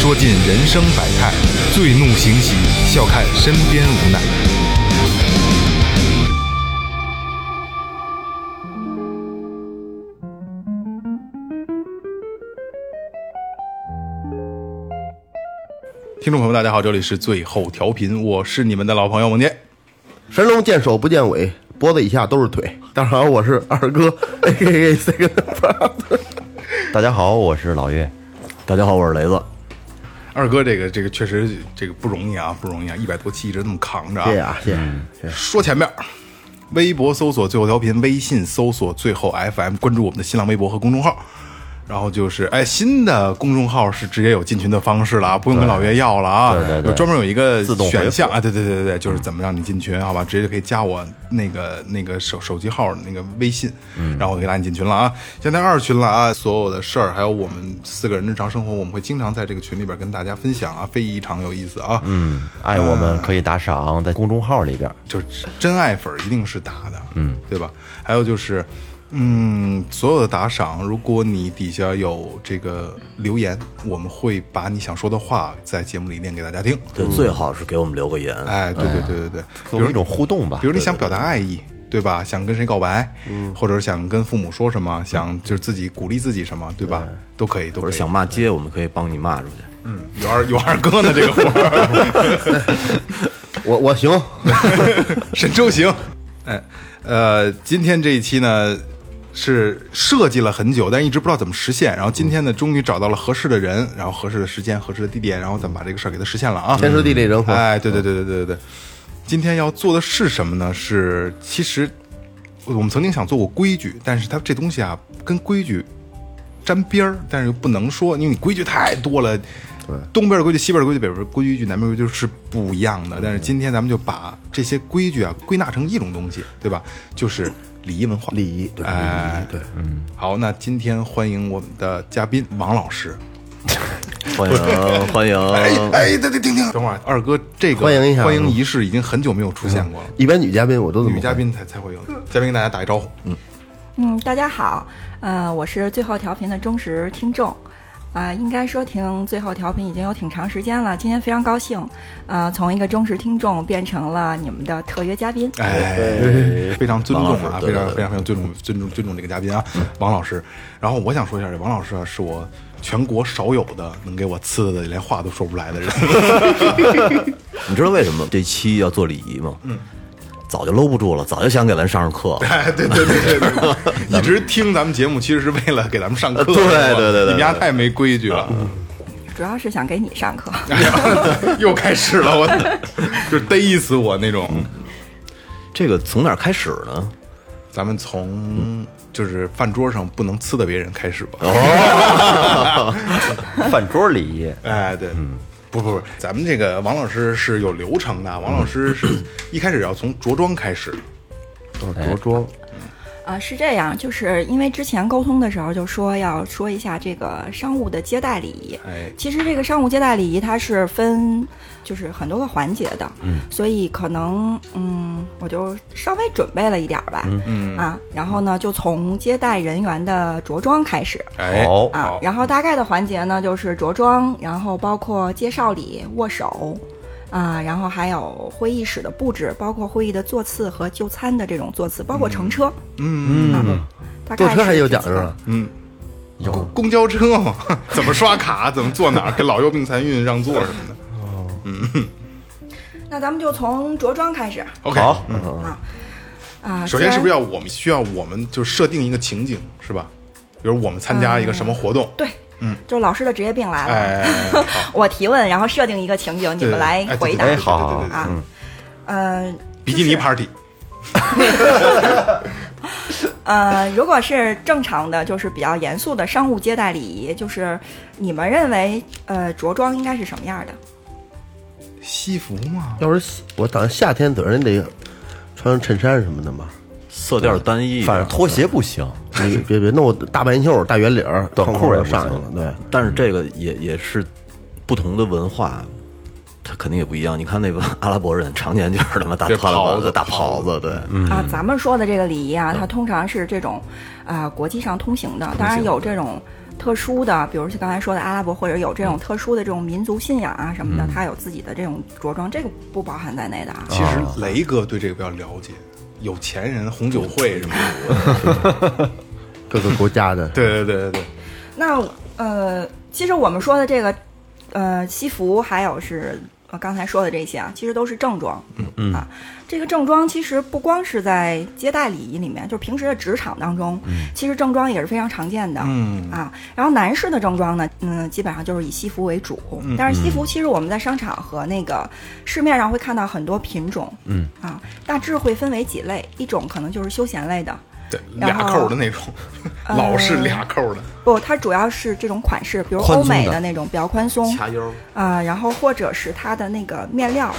说尽人生百态；醉怒行喜，笑看身边无奈。听众朋友们，大家好，这里是最后调频，我是你们的老朋友王杰。神龙见首不见尾，脖子以下都是腿。大家好，我是二哥，A K A Second Brother。大家好，我是老岳。大家好，我是雷子。二哥，这个这个确实这个不容易啊，不容易啊，一百多期一直这么扛着啊。谢谢啊，谢谢。说前面，微博搜索最后调频，微信搜索最后 FM，关注我们的新浪微博和公众号。然后就是，哎，新的公众号是直接有进群的方式了啊，不用跟老岳要了啊，对对对有专门有一个自动选项啊，对对对对对，就是怎么让你进群，好吧，直接就可以加我那个那个手手机号那个微信，然后我就可以拉你进群了啊。现在二群了啊，所有的事儿还有我们四个人日常生活，我们会经常在这个群里边跟大家分享啊，非常有意思啊。嗯，爱我们可以打赏，在公众号里边。就是真爱粉一定是打的，嗯，对吧？还有就是，嗯，所有的打赏，如果你底下有这个留言，我们会把你想说的话在节目里念给大家听。对，最好是给我们留个言。哎，对对对对对，比如一种互动吧比。如你想表达爱意，对吧？想跟谁告白，嗯或者是想跟父母说什么，想就是自己鼓励自己什么，对吧？都可以，都可以。或者想骂街，我们可以帮你骂出去。嗯，有二有二哥呢，这个活儿。我我行，沈周行，哎，呃，今天这一期呢是设计了很久，但一直不知道怎么实现。然后今天呢，终于找到了合适的人，然后合适的时间、合适的地点，然后咱们把这个事儿给它实现了啊！天时地利人和。哎，对对对对对对对。今天要做的是什么呢？是其实我们曾经想做过规矩，但是它这东西啊跟规矩沾边儿，但是又不能说，因为你规矩太多了。东边的规矩、西边的规矩、北边的规矩、南边的规矩是不一样的。但是今天咱们就把这些规矩啊归纳成一种东西，对吧？就是礼仪文化。礼仪，对哎，对，嗯，好，那今天欢迎我们的嘉宾王老师。欢迎欢迎，哎哎，等等，听听，等会儿，二哥，这个欢迎一下。欢迎仪式已经很久没有出现过了，一般女嘉宾我都女嘉宾才才会有。嘉宾跟大家打一招呼，嗯，嗯，大家好，呃，我是最后调频的忠实听众，啊、应该说听最后调频已经有挺长时间了，今天非常高兴，呃，从一个忠实听众变成了你们的特约嘉宾。哎，非常尊重啊，非常非常非常尊重尊重尊重这个嘉宾啊，王老师。然后我想说一下，这王老师啊，是我全国少有的能给我刺的连话都说不出来的人。你知道为什么这期要做礼仪吗？嗯，早就搂不住了，早就想给咱上上课。哎，对对对对对，一直听咱们节目，其实是为了给咱们上课。对对对对你们家太没规矩了。主要是想给你上课。哎呀，又开始了，我 就逮死我那种。这个从哪儿开始呢？咱们从就是饭桌上不能呲的别人开始吧。饭桌礼仪，哎，对，不不不，咱们这个王老师是有流程的。王老师是一开始要从着装开始，哦着装，啊，是这样，就是因为之前沟通的时候就说要说一下这个商务的接待礼仪。哎其实这个商务接待礼仪它是分就是很多个环节的，嗯，所以可能嗯，我就稍微准备了一点儿吧，嗯。啊，然后呢就从接待人员的着装开始。哎，好。啊好，然后大概的环节呢，就是着装，然后包括介绍礼、握手，啊，然后还有会议室的布置，包括会议的座次和就餐的这种座次，包括乘车，嗯。嗯。嗯，大概坐车还有是这几个讲究呢。嗯，有。公交车嘛，怎么刷卡，怎么坐哪儿，给老幼病残孕让座什么的。那咱们就从着装开始 OK，好嗯啊。首先是不是要要我们需要我们就设定一个情景是吧？比如我们参加一个什么活动，对？嗯，就是老师的职业病来了。哎，我提问，然后设定一个情景，你们来哎回答好啊。嗯，比基尼 party，呃，如果是正常的，就是比较严肃的商务接待礼仪，就是你们认为呃着装应该是什么样的？西服嘛，要是我打算夏天，总是得穿衬衫什么的嘛。色调单一，反正拖鞋不行，你别别弄我大半袖、大圆领儿、短裤也不上去了行。对，但是这个也也是不同的文化，它肯定也不一样。你看那个阿拉伯人，常年就是他妈大袍子子、大袍子，对，啊，咱们说的这个礼仪啊，它通常是这种啊、国际上通行的，当然有这种特殊的，比如像刚才说的阿拉伯，或者有这种特殊的这种民族信仰啊什么的，它有自己的这种着装，这个不包含在内的啊。其实雷哥对这个比较了解，有钱人红酒会什么的。各个国家的，对对对对对，那呃，其实我们说的这个呃西服，还有是呃刚才说的这些啊，其实都是正装。嗯嗯啊，这个正装其实不光是在接待礼仪里面，就是平时的职场当中，其实正装也是非常常见的。嗯啊，然后男士的正装呢，嗯，基本上就是以西服为主。但是西服其实我们在商场和那个市面上会看到很多品种。嗯啊，大致会分为几类，一种可能就是休闲类的。对，俩扣的那种，老式俩扣的。不，它主要是这种款式，比如欧美的那种比较宽松。啊、然后或者是它的那个面料，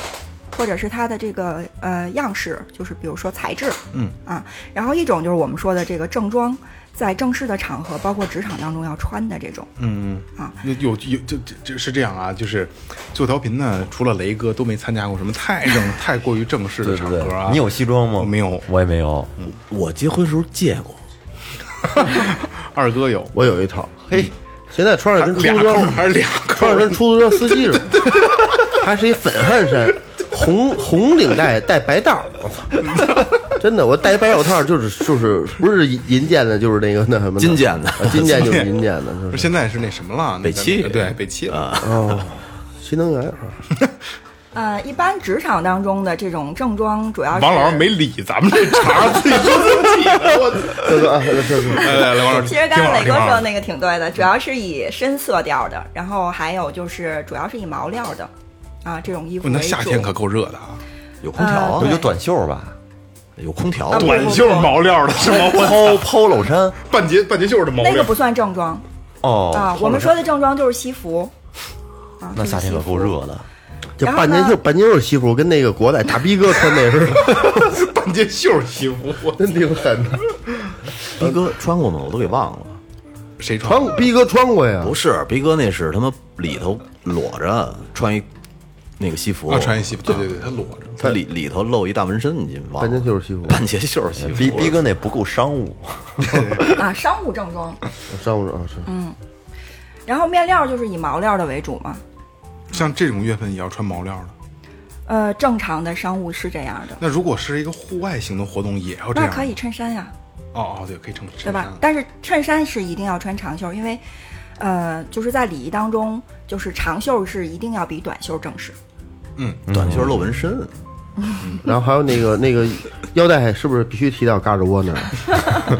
或者是它的这个呃样式，就是比如说材质，嗯。啊，然后一种就是我们说的这个正装，在正式的场合，包括职场当中要穿的这种。嗯嗯。啊，有有有，这这这是这样啊，就是做调频呢，除了雷哥都没参加过什么太正 太过于正式的对对对。场合啊。，你有西装吗？没有。我也没有。我结婚时候借过，二哥有，我有一套。嘿，现在穿上跟出俩租车扣还是俩扣。穿上跟出租车司机似的，还是一粉汗衫，红红领带带白道儿，我操！真的，我戴一白手套就是就是不是银银剑的，就是那个那什么金剑的啊金剑就是银剑的，就是不是现在是那什么了？那个北汽对北汽了。哦，新能源是吧？呃，一般职场当中的这种正装，主要是王老师没理咱们这茬，自己说自己的。我 来来来，王老师，其实刚才磊哥说的那个挺对的，主要是以深色调的，然后还有就是主要是以毛料的啊这种衣服，那。夏天可够热的啊！有空调啊，有短袖吧有空调啊。短袖毛料的是吗？我，polo polo 衫 半截半截袖的毛料那个不算正装哦啊，我们说的正装就是西服 啊。那夏天可够热的。这然后呢半截袖半截袖西服，跟那个国仔大逼哥穿那似的，半截袖西服，我真挺狠的。逼哥穿过吗？我都给忘了。谁穿穿过逼哥穿过呀？不是，逼哥那是他妈里头裸着穿一那个西服，啊？穿一西服，对对对，他裸着。他里里头露一大纹身，你忘半截了？袖西服，半截袖西服，逼逼哥那不够商务，啊，商务正装。商务啊是嗯。然后面料就是以毛料的为主嘛。像这种月份也要穿毛料的。呃，正常的商务是这样的，那如果是一个户外型的活动，也要这样？那可以衬衫呀，哦哦，对，可以衬衫对吧？但是衬衫是一定要穿长袖，因为呃，就是在礼仪当中，就是长袖是一定要比短袖正式。短袖露纹身，然后还有那个 那个腰带，是不是必须提到胳肢窝那儿？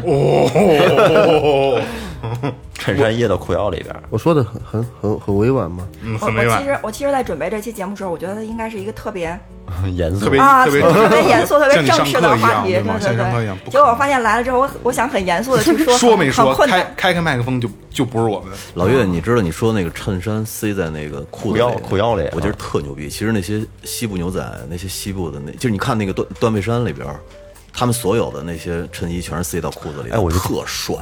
哦，衬衫掖到裤腰里边。我说的很很很很委婉吗？嗯，我很委婉，我其实我其实，在准备这期节目的时候，我觉得它应该是一个特别 严肃特别啊，特别特别严肃、特别正式的话题，对对对。结果我发现来了之后，我我想很严肃的去说，说没说。开开开麦克风就就不是我们。老岳，你知道你说那个衬衫塞在那个裤子腰裤腰里我觉得特牛逼。其实那些西部牛仔，那些西部的那，就是你看那个断断背山里边，他们所有的那些衬衣全是塞到裤子里，哎我就特帅。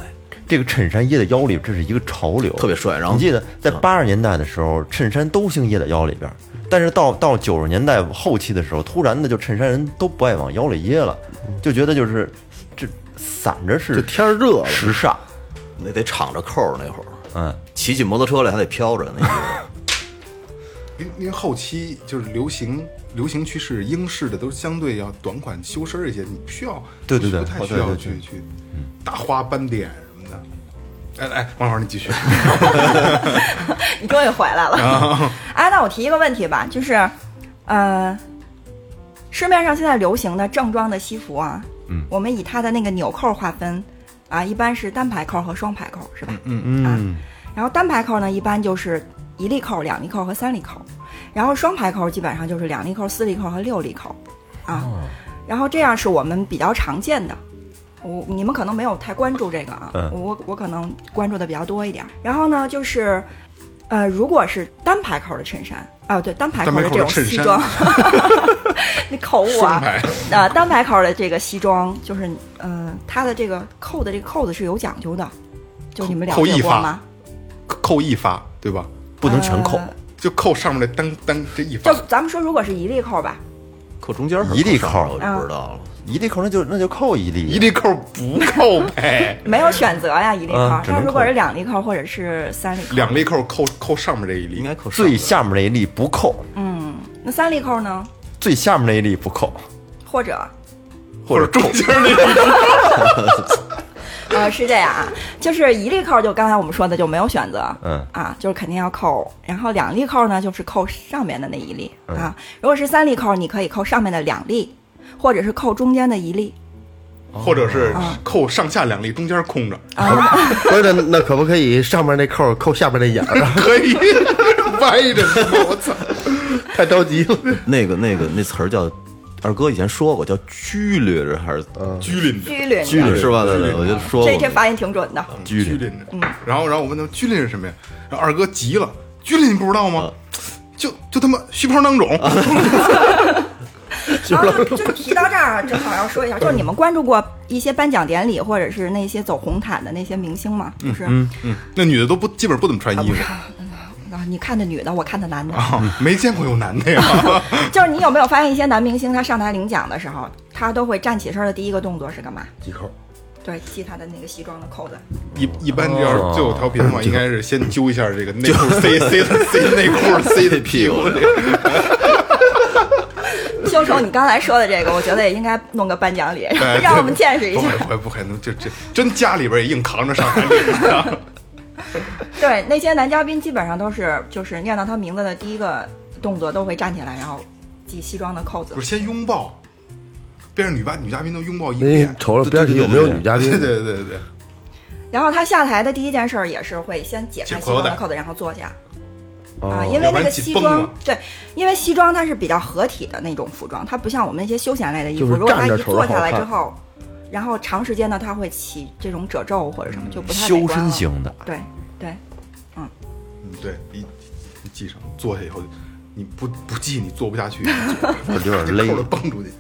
这个衬衫掖在腰里，这是一个潮流，特别帅然后你记得在八十年代的时候，衬衫都兴掖在腰里边，但是到到九十年代后期的时候，突然的就衬衫人都不爱往腰里掖了，就觉得就是这散着是这天热了，时尚，那得敞着扣儿那会儿，嗯，骑起摩托车来还得飘着那衣服。因因为后期就是流行流行趋势，英式的都相对要短款修身一些，你不需要，对对对。不太需要哦对对去去大花斑点。哎哎，王老师你继续。你终于回来了。哎，那我提一个问题吧，就是，呃，市面上现在流行的正装的西服啊，嗯，我们以它的那个纽扣划分啊，一般是单排扣和双排扣，是吧？嗯嗯。然后单排扣呢，一般就是一粒扣、两粒扣和三粒扣，然后双排扣基本上就是两粒扣、四粒扣和六粒扣，啊，然后这样是我们比较常见的。我你们可能没有太关注这个啊，嗯我我可能关注的比较多一点。然后呢，就是呃，如果是单排扣的衬衫，啊，对，单排扣的这种西装，你口误啊，呃，单排扣的这个西装，就是，呃，它的这个扣的这个扣子是有讲究的，就你们了扣一发解过吗？扣一发，对吧？不能全扣呃，就扣上面的单单这一发就，咱们说，如果是一粒扣吧，扣中间儿一粒扣我就不知道了。一粒扣那就那就扣一粒，一粒扣不扣呗，没有选择呀，一粒扣。嗯只能那如果是两粒扣或者是三粒扣，两粒扣扣扣上面这一粒，应该扣上最下面那一粒不扣，嗯，那三粒扣呢？最下面那一粒不扣，或者？或者中间那一粒。呃，是这样啊，就是一粒扣，就刚才我们说的就没有选择，嗯。啊，就是肯定要扣。然后两粒扣呢，就是扣上面的那一粒、啊。如果是三粒扣，你可以扣上面的两粒，或者是扣中间的一粒。或者是扣上下两粒，中间空着，不是那那可不可以上面那扣扣下面那眼儿啊？可以 歪着呢。我操！太着急了。那个那个那词儿叫，二哥以前说过叫拘律着还是拘灵着，拘灵着，拘律是吧？对对，我就说过这这发音挺准的。拘灵着。然后，然后我问他拘灵是什么呀？然后二哥急了，拘灵你不知道吗？就就他妈虚胖囊肿，然 后就提到这儿啊，正好要说一下，就是你们关注过一些颁奖典礼或者是那些走红毯的那些明星吗？就是嗯，那女的都不基本上不怎么穿衣服啊，你看的女的，我看的男的，啊，没见过有男的呀。就是你有没有发现一些男明星他上台领奖的时候，他都会站起身的第一个动作是干嘛？系扣，对，系他的那个西装的扣子。一一般要是最后调皮的话，应该是先揪一下这个内裤塞塞塞内裤塞的屁股 里。修成你刚才说的这个，我觉得也应该弄个颁奖礼哎，让我们见识一下不。会不会不会，这这真家里边也硬扛着上台。对，那些男嘉宾基本上都是就是念到他名字的第一个动作都会站起来，然后系西装的扣子不。是先拥抱，边上女嘉女嘉宾都拥抱一您遍。瞅瞅边上有没有女嘉宾？对对对对对，然后他下台的第一件事儿也是会先解开西装的扣子，然后坐下。哦啊，因为那个西装对，因为西装它是比较合体的那种服装，它不像我们那些休闲类的衣服，就是如果它一坐下来之后，然后长时间呢，它会起这种褶皱或者什么，就不太美修。身型的，对对，嗯对，你你系上，坐下以后，你不不系你坐不下去，有点勒蹦出去。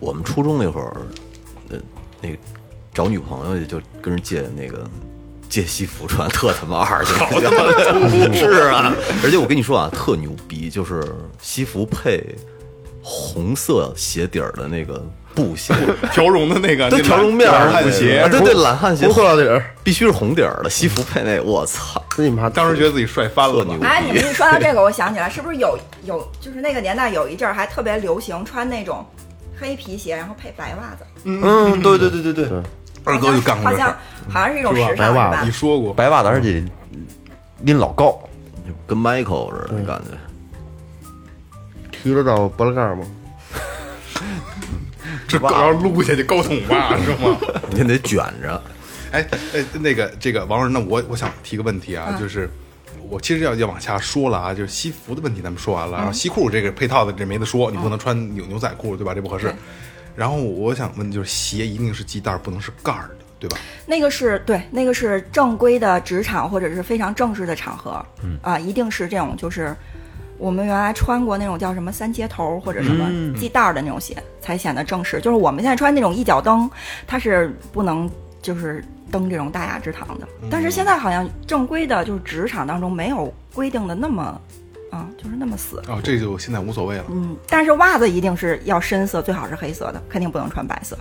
我们初中那会儿，呃，那个找女朋友就跟人借那个借西服穿，特他妈二，是啊！而且我跟你说啊，特牛逼，就是西服配红色鞋底儿的那个布鞋，条绒的那个，对那条绒面布鞋。啊，对对，懒汉鞋红，塑料底儿，必须是？红底儿的西服配那，我操！你妈！当时觉得自己帅翻了牛？哎，你们一说到这个，我想起来，是不是有有就是那个年代有一阵儿还特别流行穿那种黑皮鞋，然后配白袜子，嗯，对对对对。对，二哥就干过这事儿，好像是一种时尚，白袜是吧你？说过，白袜子而且拎老高，跟 Michael 似的那感觉。提得到脖子盖儿吗？这狗要撸下去高筒袜是吗？你得卷着，哎哎，那个这个王老师，那我我想提个问题啊，就是我其实要要往下说了啊，就是西服的问题咱们说完了，然后西裤这个配套的这没得说，你不能穿牛牛仔裤对吧？这不合适。然后我想问，就是鞋一定是系带儿，不能是盖儿的，对吧？那个是对，那个是正规的职场或者是非常正式的场合，嗯啊，一定是这种就是我们原来穿过那种叫什么三接头或者什么系带儿的那种鞋，才显得正式。就是我们现在穿那种一脚蹬，它是不能就是蹬这种大雅之堂的。但是现在好像正规的就是职场当中没有规定的那么啊，就是那么死。哦，这就现在无所谓了。嗯，但是袜子一定是要深色，最好是黑色的，肯定不能穿白色。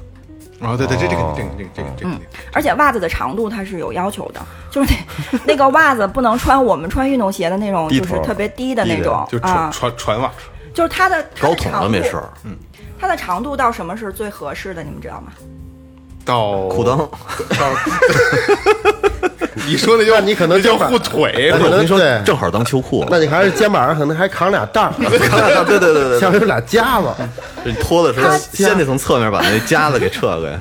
哦，对对，这这个哦这个这个这个这个，而且袜子的长度它是有要求的，就是那那个袜子不能穿我们穿运动鞋的那种，就是特别低的那种就船啊，船船袜，就是它的它高筒的没事儿，它的长度到什么是最合适的？你们知道吗？到裤裆。你说那叫那你可能叫护腿，可能我跟你说对，正好当秋裤。那你还是肩膀上可能还扛俩带儿，对对对对像有俩夹子。你脱的时候先得从侧面把那夹子给撤开。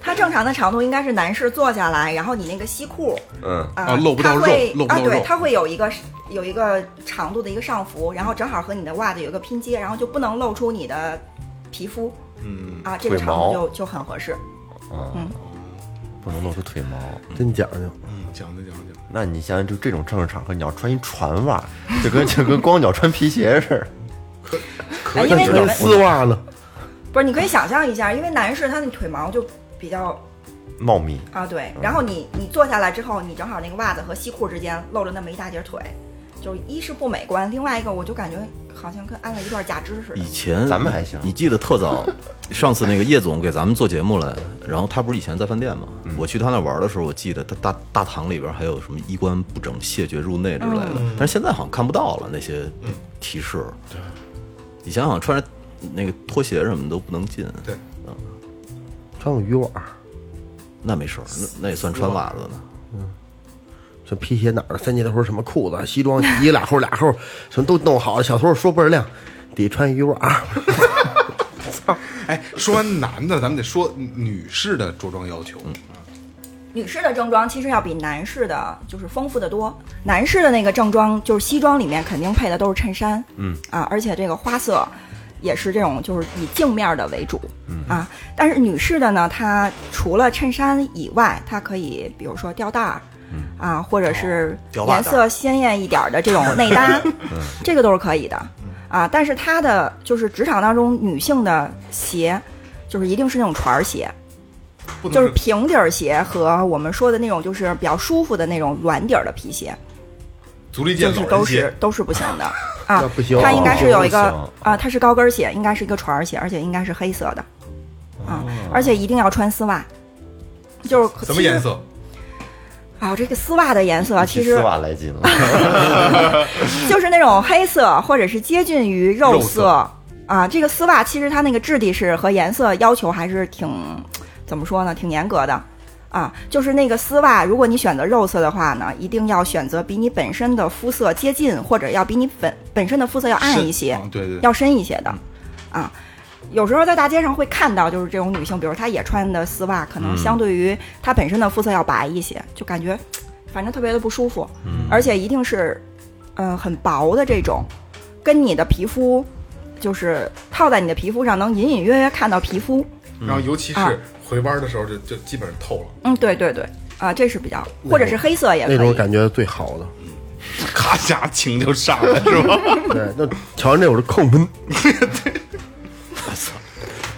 它 正常的长度应该是男士坐下来，然后你那个西裤嗯，啊、啊露不到它会啊，对，肉露不到肉它会有一个有一个长度的一个上浮，然后正好和你的袜子有一个拼接，然后就不能露出你的皮肤嗯，啊，这个长度就就很合适。嗯不能露出腿毛。真讲究。嗯，讲究讲究。那你想想，就这种正式场合，你要穿一船袜，就跟就跟光脚穿皮鞋似的。哎因为你穿丝袜呢？不是，你可以想象一下，因为男士他那腿毛就比较茂密，啊对，然后你你坐下来之后，你正好那个袜子和西裤之间露着那么一大截腿，就一是不美观，另外一个我就感觉好像跟安了一段假肢似的以。前咱们还行你记得特早，上次那个叶总给咱们做节目来，然后他不是以前在饭店嘛？我去他那玩的时候，我记得他大大堂里边还有什么衣冠不整、谢绝入内之类的，但是现在好像看不到了那些提示。对，以前好像穿着那个拖鞋什么都不能进，对，穿个渔网，那没事儿，那那也算穿袜子呢。这皮鞋哪儿的？三件头什么裤子、西装一俩扣俩扣，什么都弄好了。小偷说倍儿亮，得穿渔网。哎，说完男的，咱们得说女士的着装要求。女士的正装其实要比男士的就是丰富的多。男士的那个正装就是西装里面肯定配的都是衬衫，嗯啊，而且这个花色也是这种就是以镜面的为主，嗯啊。但是女士的呢，它除了衬衫以外，它可以比如说吊带儿。啊，或者是颜色鲜艳一点儿的这种内搭，这个都是可以的啊。但是它的就是职场当中女性的鞋，就是一定是那种船儿鞋，就是平底儿鞋和我们说的那种就是比较舒服的那种软底儿的皮鞋，足力健就是都是都是不行的 啊那不行。它应该是有一个啊，它是高跟鞋，应该是一个船儿鞋，而且应该是黑色的啊，而且一定要穿丝袜。就是什么颜？色？啊，这个丝袜的颜色其实丝袜来劲了。就是那种黑色或者是接近于肉肉色啊。这个丝袜其实它那个质地是和颜色要求还是挺怎么说呢，挺严格的啊。就是那个丝袜，如果你选择肉色的话呢，一定要选择比你本身的肤色接近，或者要比你本本身的肤色要暗一些，对对要深一些的啊。有时候在大街上会看到，就是这种女性，比如她也穿的丝袜，可能相对于她本身的肤色要白一些，就感觉反正特别的不舒服，而且一定是嗯、呃很薄的这种，跟你的皮肤就是套在你的皮肤上，能隐隐约约看到皮肤。然后尤其啊是回弯的时候，就就基本上透了，嗯，对对对，啊，这是比较，或者是黑色也可那种以。感觉最好的。咔嚓情就上来是吧？对，那瞧完这我就亢奋。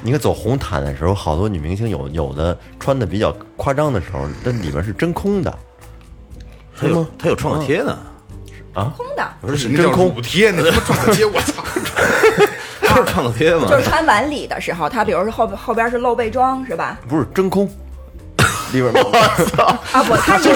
你看走红毯的时候，好多女明星有有的穿的比较夸张的时候，那里边是真空的。它有他有创可贴呢，啊空的，不是真空补贴，那他妈撞可贴，我操！就是创可贴嘛就。是穿晚礼的时候，他比如说后后边是露背装是吧？不是真空，里边我操啊不，它一定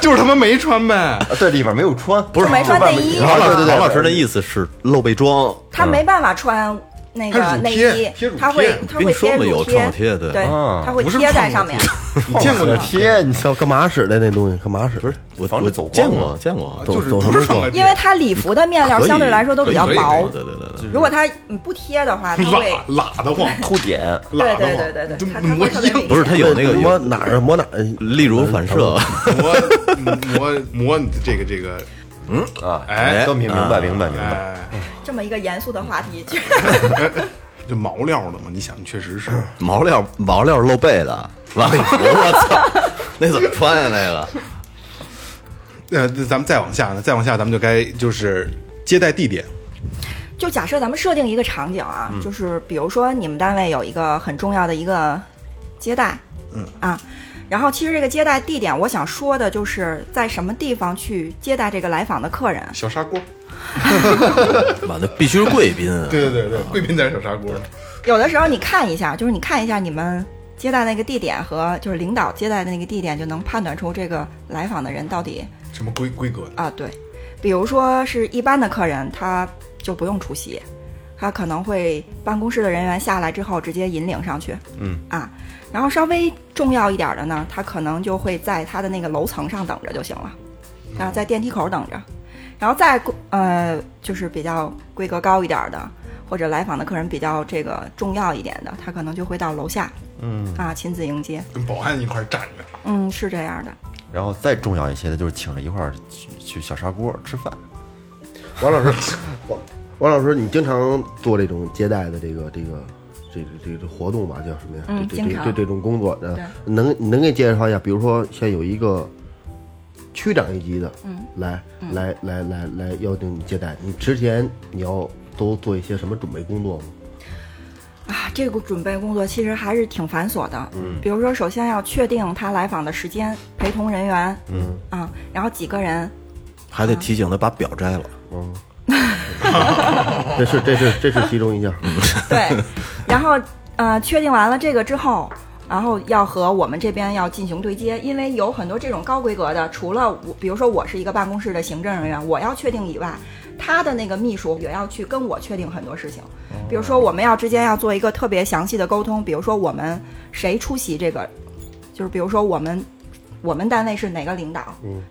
就是他妈没穿呗。啊对里边没有穿，不是没穿内衣王老对对对王老师的意思是露背装，他没办法穿那它个内是乳贴衣贴乳，他会贴他会贴乳跟你说嘛有创可贴对对啊，他会贴在上面。你见过那贴，你叫干嘛使的那东西？干嘛使？不是我我防止走光见过见过，就是走不是创可贴，因为它礼服的面料相对来说都比较薄，对对对对，如果它你不贴的话，它会拉拉得慌，凸点，对对对对对，磨硬不是它有那个摸有哪儿摸哪儿？例如反射，磨磨磨你这个这个，啊，哎都明明白明白明白。哎，这么一个严肃的话题，就 毛料的嘛，你想，确实是。毛料毛料露背的晚礼服，我操，那怎么穿呀？那个 呃，那咱们再往下呢，再往下咱们就该就是接待地点，就假设咱们设定一个场景啊，就是比如说你们单位有一个很重要的一个接待，嗯啊，然后其实这个接待地点，我想说的就是在什么地方去接待这个来访的客人。小砂锅。妈的必须是贵宾，对对对对，贵宾在小砂锅。有的时候你看一下，就是你看一下你们接待那个地点和就是领导接待的那个地点，就能判断出这个来访的人到底什么规规格的？啊，对，比如说是一般的客人，他就不用出席，他可能会办公室的人员下来之后直接引领上去，嗯啊，然后稍微重要一点的呢，他可能就会在他的那个楼层上等着就行了，啊，在电梯口等着，然后再呃就是比较规格高一点的，或者来访的客人比较这个重要一点的，他可能就会到楼下，嗯，啊亲自迎接，跟保安一块儿站着，嗯，是这样的。然后再重要一些的就是请着一块儿去去小砂锅吃饭。王老师，王王老师，你经常做这种接待的这个这个这这这活动吧，叫什么呀？嗯经常这这这这这种工作的，能能给介绍一下？比如说，现在有一个区长一级的，嗯来来来来来邀请你接待，你之前你要都做一些什么准备工作吗？啊，这个准备工作其实还是挺繁琐的。嗯，比如说，首先要确定他来访的时间、陪同人员，嗯啊，然后几个人，还得提醒他把表摘了。这是这是这是其中一项。对，然后呃，确定完了这个之后，然后要和我们这边要进行对接，因为有很多这种高规格的，除了我，比如说我是一个办公室的行政人员，我要确定以外，他的那个秘书也要去跟我确定很多事情，比如说我们要之间要做一个特别详细的沟通，比如说我们谁出席这个，就是比如说我们。我们单位是哪个领导，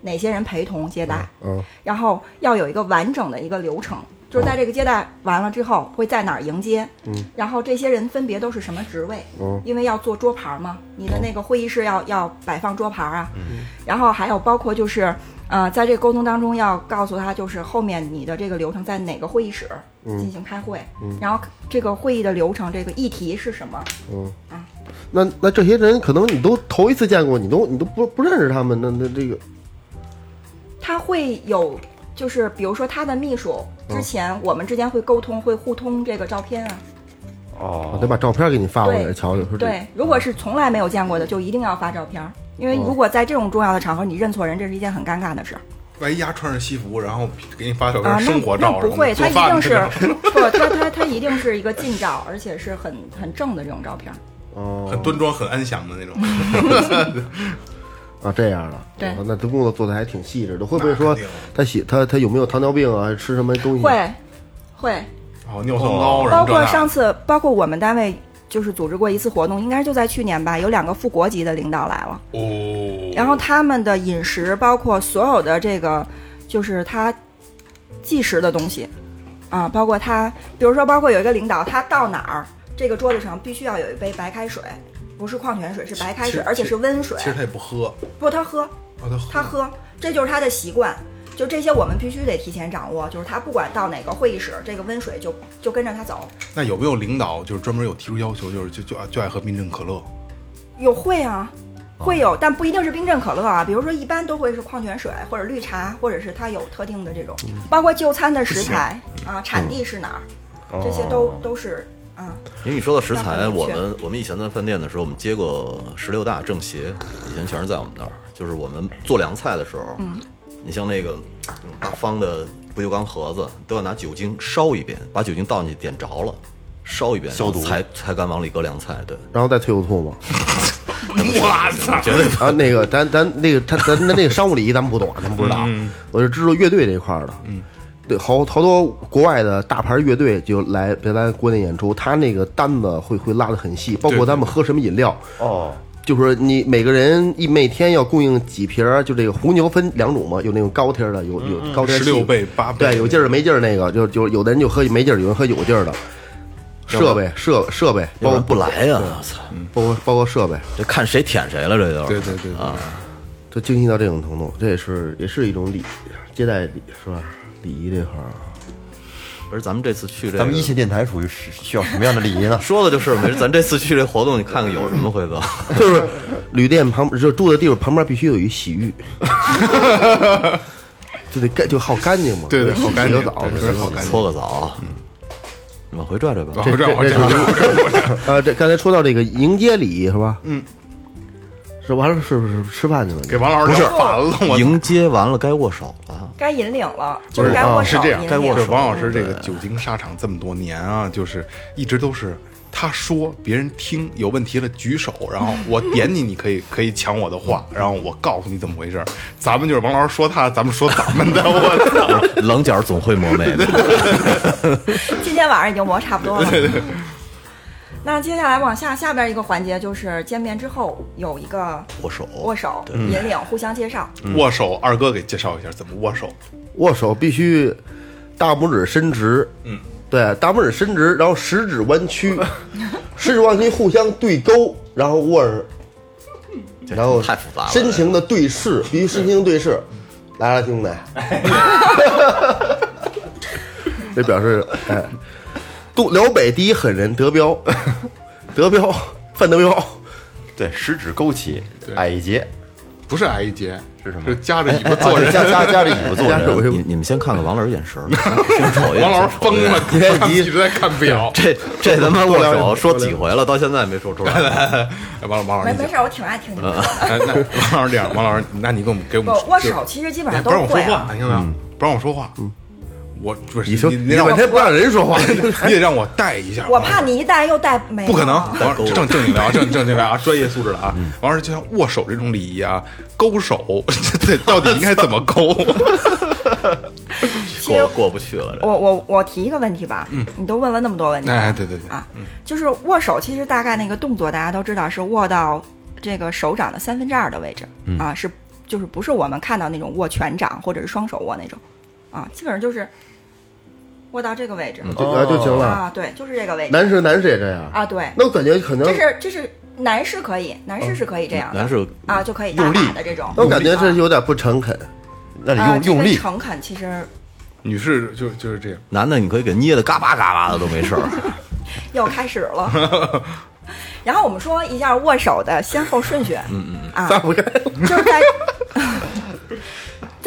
哪些人陪同接待，嗯然后要有一个完整的一个流程，就是在这个接待完了之后会在哪儿迎接，嗯，然后这些人分别都是什么职位，嗯因为要做桌牌嘛，你的那个会议室要要摆放桌牌啊，嗯，然后还有包括就是，呃，在这个沟通当中要告诉他，就是后面你的这个流程在哪个会议室进行开会，嗯然后这个会议的流程，这个议题是什么，嗯啊那那这些人可能你都头一次见过，你都你都不不认识他们，那那这个他会有。就是比如说他的秘书，之前我们之间会沟通，会互通这个照片啊。哦得把照片给你发过来对瞧瞧。说这对，如果是从来没有见过的，就一定要发照片儿，因为如果在这种重要的场合你认错人，这是一件很尴尬的事儿万一丫穿着西服，然后给你发小啊。片那生活照不会，他一定是不，他他他一定是一个近照，而且是很很正的这种照片儿。哦很端庄、很安详的那种。啊这样的，对哦那这工作做的还挺细致的。会不会说他喜他他有没有糖尿病啊？吃什么东西？会会，哦，尿酸高包括上次，包括我们单位就是组织过一次活动，应该就在去年吧，有两个副国级的领导来了。哦，然后他们的饮食，包括所有的这个，就是他计时的东西，啊，包括他，比如说，包括有一个领导，他到哪儿，这个桌子上必须要有一杯白开水，不是矿泉水，是白开水，而且是温水其。实他也不喝，不，他喝，哦，他喝他喝，这就是他的习惯。就这些，我们必须得提前掌握。就是他不管到哪个会议室，这个温水就就跟着他走。那有没有领导就是专门有提出要求，就是就就就爱喝冰镇可乐？有会啊，会有，但不一定是冰镇可乐啊。比如说，一般都会是矿泉水或者绿茶，或者是它有特定的这种，包括就餐的食材啊，产地是哪儿，这些都都是啊。因为你说到食材，我们我们以前在饭店的时候，我们接过十六大政协，以前全是在我们那儿。就是我们做凉菜的时候，嗯，你像那个嗯大方的不锈钢盒子，都要拿酒精烧一遍，把酒精倒进去点着了，烧一遍，消毒才才敢往里搁凉菜。对，然后再退后吐嘛。我操！绝对 啊，那个咱咱那个他咱那那个商务礼仪咱们不懂，咱们不知道。我是知道乐队这一块的。嗯，对，好好多国外的大牌乐队就来来咱国内演出，他那个单子会会拉的很细，包括对咱们喝什么饮料。哦，就是你每个人一每天要供应几瓶儿，就这个红牛分两种嘛，有那种高贴儿的，有有高贴儿16倍八倍对，有劲儿的没劲儿那个，就就有的人就喝没劲儿，有人喝有劲儿的。设备设设备，包括不来呀！我操，包括包括设备，这看谁舔谁了，这就。对对对对啊，就精细到这种程度，这也是也是一种礼接待礼是吧？礼仪这块儿，不是咱们这次去这个，咱们一线电台属于是需要什么样的礼仪呢？说的就是，没事，咱这次去这活动，你看看有什么回头。就是旅店旁就住的地方旁边必须有一洗浴，就得干就好干净嘛，对对好干净洗个澡，对洗个澡对好干净搓个澡，嗯，往回拽拽吧。我这样我这样我这样我这样呃，这刚才说到这个迎接礼仪是吧？嗯，是完了是不是吃饭去了？给王老师聊烦了，我迎接完了该握手了，该引领了，就是该握手是这样，该握手王老师这个久经沙场这么多年啊，就是一直都是他说别人听有问题了举手，然后我点你，你可以可以抢我的话，然后我告诉你怎么回事儿。咱们就是王老师说他，咱们说咱们的，我操！棱角总会磨没的。今天晚上已经磨差不多了。那接下来往下下边一个环节就是见面之后有一个握手，握手、引领、互相介绍。握手，二哥给介绍一下怎么握手。握手必须大拇指伸直，嗯，对，大拇指伸直，然后食指弯曲，食指弯曲互相对勾，然后握着，然后太复杂了深情的对视，必须深情对视。来了，兄弟，这表示哎，东辽北第一狠人德彪，德彪范德彪，对，食指勾起，矮一截，不是矮一截，是什么是夹着尾巴坐人。夹夹夹着尾巴坐人，巴你你们先看看王老师眼神儿，先瞅一眼。王老师疯了，看一直在看表。这这他妈握手说几回了，到现在没说出来。哎王王老师，没没事，我挺爱听你们的。王老师这样，王老师，那你给我们给我们握手其实基本上哎不都让我说话，会啊。你看到没有？不让我说话，我不是你说你你半天不让人说话，你得让我带一下。我怕你一带又带没了。不可能，王正正经聊，正正经聊啊，专业素质的啊。王老师就像握手这种礼仪啊，勾手，这到底应该怎么勾？过过不去了，这我我我提一个问题吧，你都问了那么多问题了，哎，对对对，啊，就是握手，其实大概那个动作大家都知道是握到这个手掌的三分之二的位置、啊，是就是不是我们看到那种握拳掌或者是双手握那种啊，基本上就是握到这个位置、这个就行了。啊，对，就是这个位置男士男士也这样，啊，对，那我感觉可能这，是这是男士可以，男士是可以这样的，男士啊就可以大用力把的这种，那我感觉这有点不诚恳。那得啊这用用力，诚恳其实女士就就是这样。男的你可以给捏的嘎巴嘎巴的都没事儿。又开始了。然后我们说一下握手的先后顺序，嗯嗯啊，就是在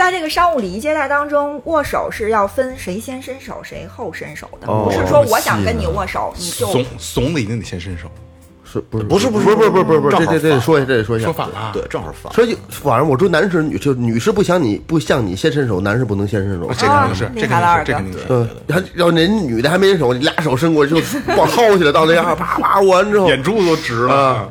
在这个商务礼仪接待当中，握手是要分谁先伸手谁后伸手的，哦不是说我想跟你握手你就怂怂的一定得先伸手，是不是不是不是不是不是不是不是，正好这这这得说一下，这得说一下说。反了啊。对，正好反。所以反正我说男士女就女士不想你不向你先伸手，男士不能先伸手哦。这肯定是，啊这肯定是，这肯定是。嗯，还要人女的还没伸手，你俩手伸过去就往薅起来，到那样啪啪握完之后，眼珠子都直了啊。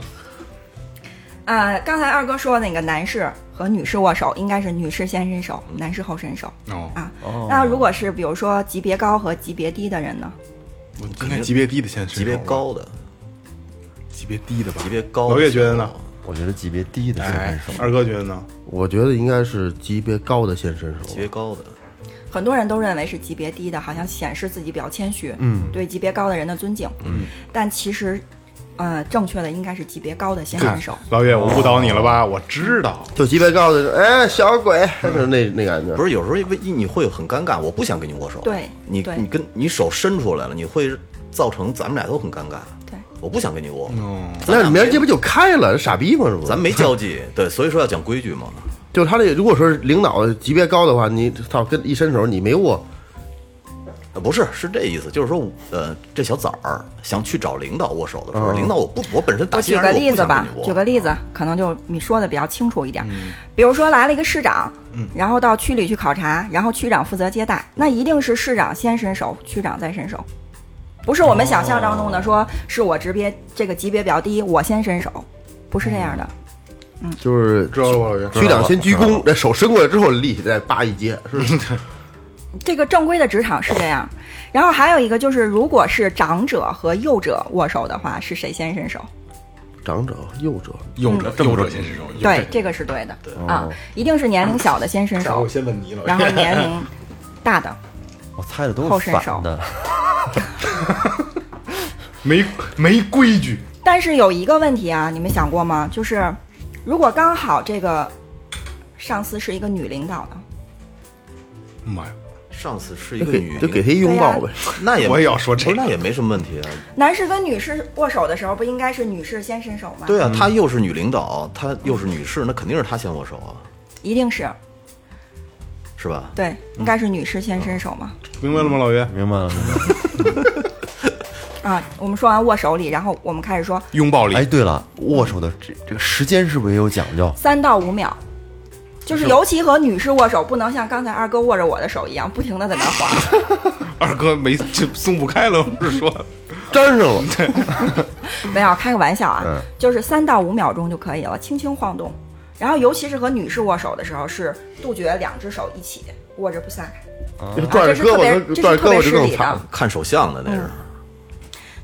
啊、刚才二哥说那个男士和女士握手，应该是女士先伸手，男士后伸手哦，啊。那如果是比如说级别高和级别低的人呢？我应该级别低的先伸手级别高的，级别低的吧？级别高的。老岳觉得呢？我觉得级别低的先哎伸手，，二哥觉得呢？我觉得应该是级别高的先伸手级。别高的，很多人都认为是级别低的，好像显示自己比较谦虚，嗯，对级别高的人的尊敬，嗯，但其实，呃，正确的应该是级别高的先看伸手。老岳，我误导你了吧？我知道。就级别高的，哎，小鬼，就是那那感觉。不是有时候因为你会很尴尬，我不想跟你握手。对对你你跟你手伸出来了，你会造成咱们俩都很尴尬。对，我不想跟你握，嗯，那你明儿这不就开了？傻逼吗？这不是？咱没交际，对，所以说要讲规矩嘛。就是他这，如果说领导级别高的话，你操跟一伸手你没握，呃不是，是这意思，就是说，呃，这小崽儿想去找领导握手的时候，领导我不，我本身打我举个例子吧，举举个例子，可能就你说的比较清楚一点。比如说来了一个市长，然后到区里去考察，然后区长负责接待，那一定是市长先伸手，区长再伸手，不是我们想象当中的说是我级别这个级别比较低，我先伸手，不是这样的。嗯就是知道了吧，老？区长先鞠躬，这手伸过来之后立起来，叭一接，是不是？这个正规的职场是这样，然后还有一个就是，如果是长者和幼者握手的话，是谁先伸手？长者、幼者，幼者幼者先伸手。对，这个是对的啊，一定是年龄小的先伸手然后我，先问你了，然后年龄大的我猜的都后伸手的，没没规矩，但是有一个问题啊，你们想过吗？就是如果刚好这个上司是一个女领导呢？妈呀！上司是一个女，就给他一拥抱呗。那也我也要说这个那也没什么问题啊。男士跟女士握手的时候，不应该是女士先伸手吗？对啊，她又是女领导，她又是女士，那肯定是她先握手啊，一定是是吧？对，应该是女士先伸手嘛。明白了吗，老岳？明白了，明白了。啊，我们说完握手礼，然后我们开始说拥抱礼哎，对了，握手的这这个时间是不是也有讲究？三到五秒，就是尤其和女士握手，不能像刚才二哥握着我的手一样，不停的在那儿晃。二哥没就松不开了，不是说。粘上了，没有，开个玩笑啊，嗯。就是三到五秒钟就可以了，轻轻晃动。然后，尤其是和女士握手的时候，是杜绝两只手一起握着不散开，就拽着胳膊，这是拽胳膊就特别失礼的。更惨。看手相的那是，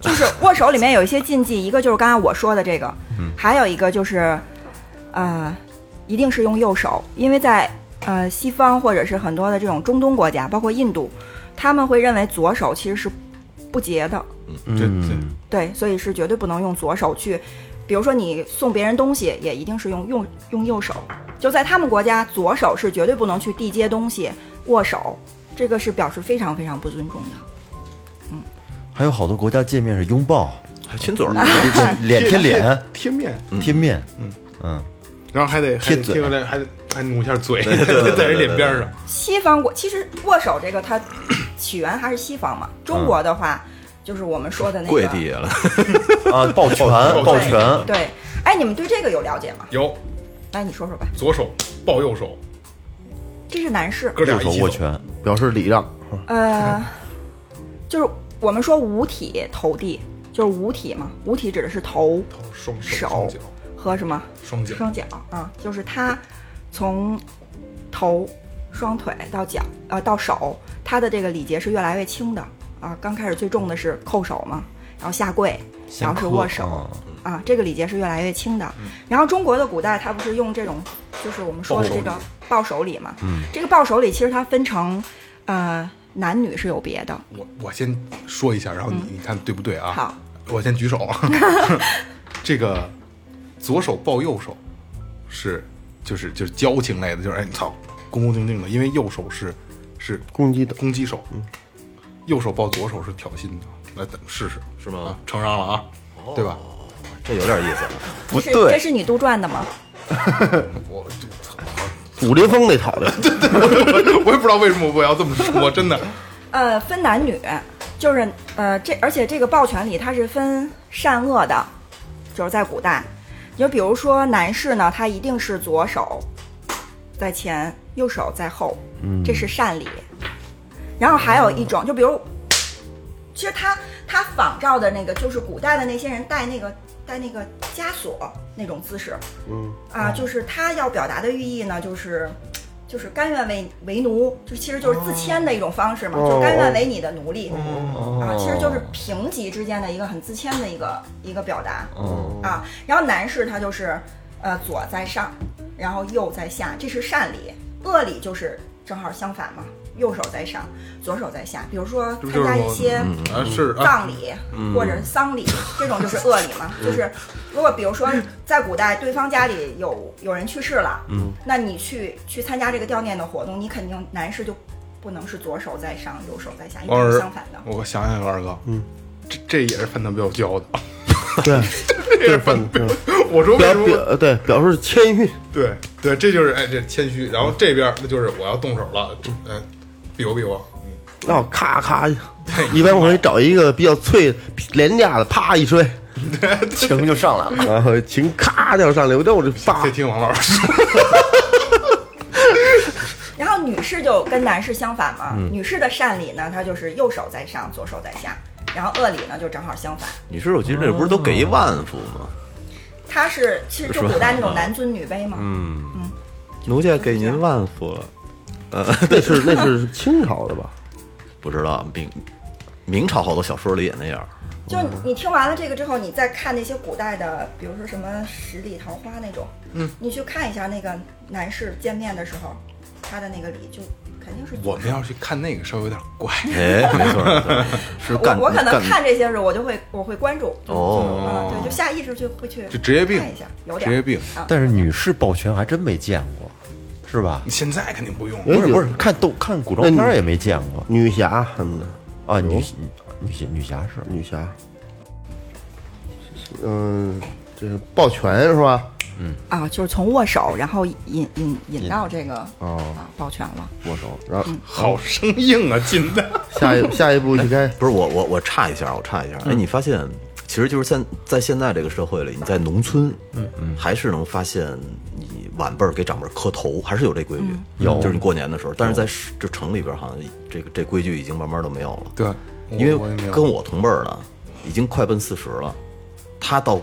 就是握手里面有一些禁忌，一个就是刚才我说的这个，还有一个就是，呃，一定是用右手，因为在呃西方或者是很多的这种中东国家，包括印度，他们会认为左手其实是不洁的，这这嗯，对，所以是绝对不能用左手去。比如说你送别人东西，也一定是用用用右手。就在他们国家，左手是绝对不能去递接东西、握手，这个是表示非常非常不尊重的。嗯。还有好多国家见面是拥抱，还亲嘴儿，脸 贴脸贴面，贴面，然后还得还得贴嘴贴过来，还得还努一下嘴，在人脸边上。西方国其实握手这个它 起源还是西方嘛，中国的话、就是我们说的那个跪地下了。啊，抱拳抱拳，对，哎，你们对这个有了解吗？有来，你说说吧。左手抱右手，这是男士，哥俩一起走。手握拳，表示礼让。呃，就是我们说五体投地，就是五体嘛，五体指的是头头双手手脚和什么双脚双脚啊，就是他从头、双腿到脚，呃，到手，他的这个礼节是越来越轻的啊。刚开始最重的是叩手嘛，然后下跪，然后是握手啊，这个礼节是越来越轻的。然后中国的古代，它不是用这种，就是我们说的这个抱手礼嘛。嗯，这个抱手礼其实它分成，呃，男女是有别的。我我先说一下，然后你你看对不对啊？好，我先举手。这个左手抱右手是就是就是交情类的，就是哎你操，恭恭敬敬的，因为右手是是攻击的攻击手，右手抱左手是挑衅的。来，咱们试试，是吗啊承让了啊，对吧？这有点意思。不是，这是你杜撰的吗？我武林风那套的，我也不知道为什么我要这么说，真的。呃，分男女，就是呃，这而且这个抱拳里它是分善恶的，就是在古代，就比如说男士呢，他一定是左手在前，右手在后，这是善礼。然后还有一种，就比如，其实他他仿照的那个就是古代的那些人戴那个戴那个枷锁那种姿势，嗯啊，就是他要表达的寓意呢，就是。就是甘愿为为奴，就其实就是自谦的一种方式嘛，哦就甘愿为你的奴隶、啊，其实就是平级之间的一个很自谦的一个一个表达、啊。然后男士他就是呃左在上，然后右在下，这是善礼；恶礼就是正好相反嘛，右手在上，左手在下。比如说参加一就是些葬礼或者是丧礼，这种就是恶礼嘛。就是如果比如说在古代对方家里有有人去世了，嗯，那你去去参加这个悼念的活动，你肯定男士就不能是左手在上，右手在下，应该是相反的。我想想，二哥，嗯，这这也是范德彪教的。对，这也是范德彪。我说为表什对表示谦虚，对对，这就是哎，这谦虚。然后这边那就是我要动手了，嗯，比划比划。那我咔咔，一般我会找一个比较脆廉价的，啪一吹，情就上来了。然后琴咔掉上来，我这我这叭得听王老师说。然后女士就跟男士相反嘛，女士的善礼呢，她就是右手在上，左手在下。然后恶礼呢，就正好相反。女士我记得这不是都给一万福吗？她是其实就古代那种男尊女卑嘛，嗯嗯奴家给您万福了。那是那是清朝的吧？不知道明明朝好多小说里也那样。就你听完了这个之后，你再看那些古代的，比如说什么十里桃花那种，嗯，你去看一下那个男士见面的时候，他的那个礼就肯定是我们要去看那个，稍微有点怪。哎，没错，没错 是干我我可能看这些时候，我就会我会关注哦啊，对，就下意识就会去就职业病看一下，有点职业病。但是女士抱拳还真没见过，是吧？你现在肯定不用，哎不是不是，看都看古装片儿也没见过女侠什么的，啊。女女侠女侠是女侠，嗯，这是抱拳是吧？嗯啊，就是从握手，然后引引引到这个哦啊抱拳了。握手，然后好生硬啊，进的。下一 下一步应该 不是我我我插一下，我插一下。哎，你发现其实就是现在现在这个社会里，你在农村，嗯嗯，还是能发现你晚辈儿给长辈磕头，还是有这规矩。有，就是你过年的时候，但是在这城里边好像这个这规矩已经慢慢都没有了。对，因为跟我同辈儿的已经快奔四十了，他到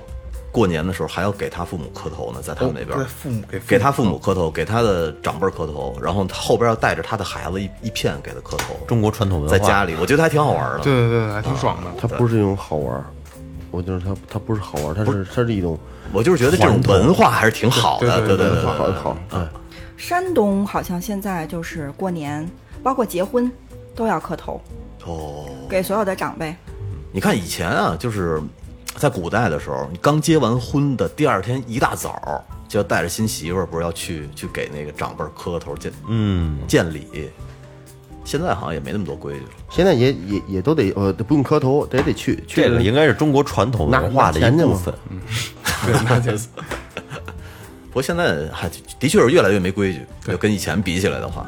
过年的时候还要给他父母磕头呢，在他们那边哦对父母给父母给他父母磕头，给他的长辈磕头，然后后边要带着他的孩子一一片给他磕头。中国传统文化，在家里，我觉得还挺好玩的。对对对，还挺爽的。他不是一种好玩儿，我就是它它不是好玩儿，它是它是一种我就是觉得这种文化还是挺好的，对对对好好对。山东好像现在就是过年，包括结婚都要磕头，哦，给所有的长辈。你看以前啊，就是在古代的时候，你刚结完婚的第二天一大早就要带着新媳妇儿，不是要去去给那个长辈磕个头见嗯，见礼。现在好像也没那么多规矩了。现在也也也都得呃不用磕头，得得去去这个应该是中国传统文化的一部分。对，那就是不过现在还的确是越来越没规矩，就跟以前比起来的话，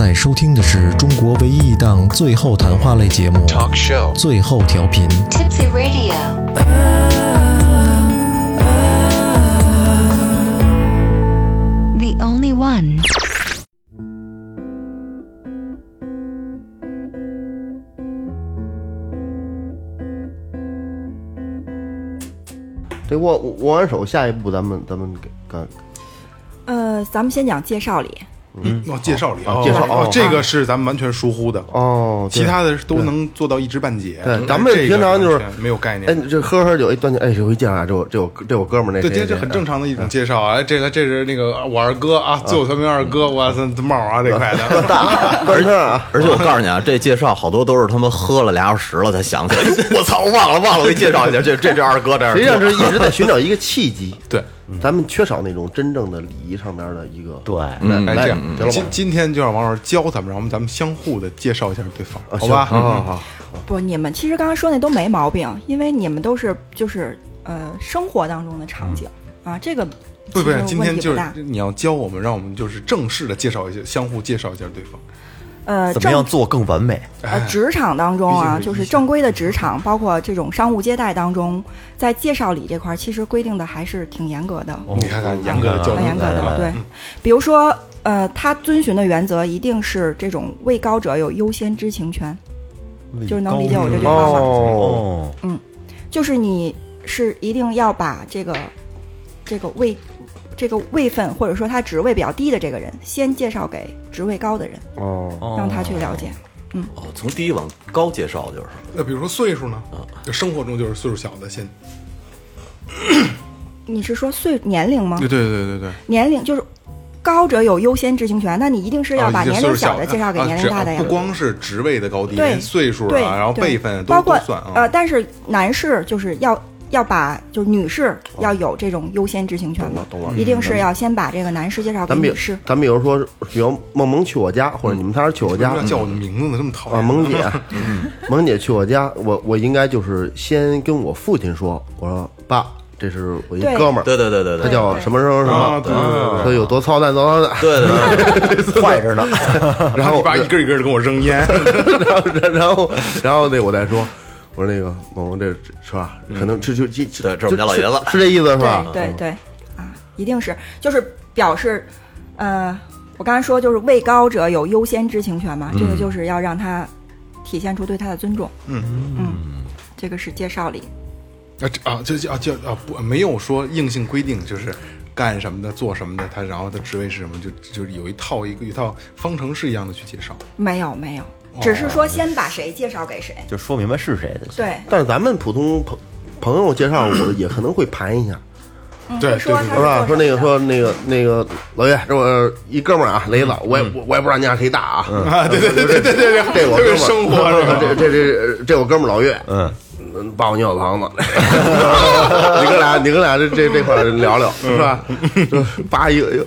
在收听的是中国唯一一档最后谈话类节目《Talk Show 最后调频》。Tipsy Radio. The only one. 这握握完手，下一步咱们咱们给干呃，咱们先讲介绍礼。哦，介绍里介绍哦这个是咱们完全疏忽的，哦，其他的都能做到一知半解。对咱们这平常就是没有概哎念。，这喝喝酒一端起，哎，这回见啊，这我这我这我哥们儿那对，这这很正常。的一种介绍啊！哎，这个这是那个我二哥啊，最后调频二哥，哇塞，这帽啊这块的，关车 啊，而且我告诉你啊，这介绍好多都是他们喝了俩小时了才想起来。我操，忘了忘了，我给你介绍一下，这这这二哥这样。实际上是一直在寻找一个契机。对，咱们缺少那种真正的礼仪上面的一个。对，哎，来这样行了吧今今天就让王老师教咱们，然后咱们相互的介绍一下对方，啊好吧？好好好，不，你们其实刚刚说那都没毛病，因为你们都是就是呃生活当中的场景、啊，这个不不其实，今天就是。你要教我们，让我们就是正式的介绍一下，相互介绍一下对方。呃，怎么样做更完美？呃职场当中啊，就是正规的职场，包括这种商务接待当中，在介绍礼这块儿，其实规定的还是挺严格的。你看看严格的很严格，的，对。比如说，呃，他遵循的原则一定是这种位高者有优先知情权，就是能理解我这句话吗？哦，嗯，就是你是一定要把这个这个位这个位分或者说他职位比较低的这个人，先介绍给职位高的人，哦，让他去了解。嗯哦，从低往高介绍就是。那比如说岁数呢？就生活中就是岁数小的先。你是说岁年龄吗？对对对对对，年龄就是高者有优先知情权，那你一定是要把啊年龄小的介绍给啊年龄大的呀不。光是职位的高低，对连岁数对，啊，然后辈分都包括都算啊。呃，但是男士就是要要把就是女士要有这种优先知情权的，懂了一定是要先把这个男士介绍给咱比女士。咱比如说，比如梦萌去我家，或者你们仨人去我家叫我的名字呢？这么讨啊，厌萌姐，萌姐去我家，我我应该就是先跟我父亲说，我说爸，这是我一对。哥们儿，对对对对对，他叫什么什么什啊！么，对对对对。他有多操蛋多操蛋，对对对，坏着呢。然后你爸一根一根的跟我扔烟，然后然后然后那我再说，我说那个萌萌这是吧？可能这就就对这是我们家老爷子是这意思是吧？对对对，啊，一定是就是表示，呃，我刚才说就是位高者有优先知情权嘛，这个就是要让他体现出对他的尊重。嗯嗯，这个是介绍礼。啊这啊这叫叫啊不没有说硬性规定，就是干什么的做什么的，他然后他职位是什么，就就是有一套一个一套方程式一样的去介绍。没有没有，只是说先把谁介绍给谁。就说明白是谁的。对，但是咱们普通朋朋友介绍，我也可能会盘一下，对说是吧？说那个说那个那个老岳，这我一哥们儿啊，雷子，我也我我也不知道你俩谁大啊，啊，对对对对对对对，这我哥们儿生活？这这这这我哥们儿老岳，嗯，嗯，爸我尿堂子，你哥俩你哥俩这这这块聊聊是吧？就叭一个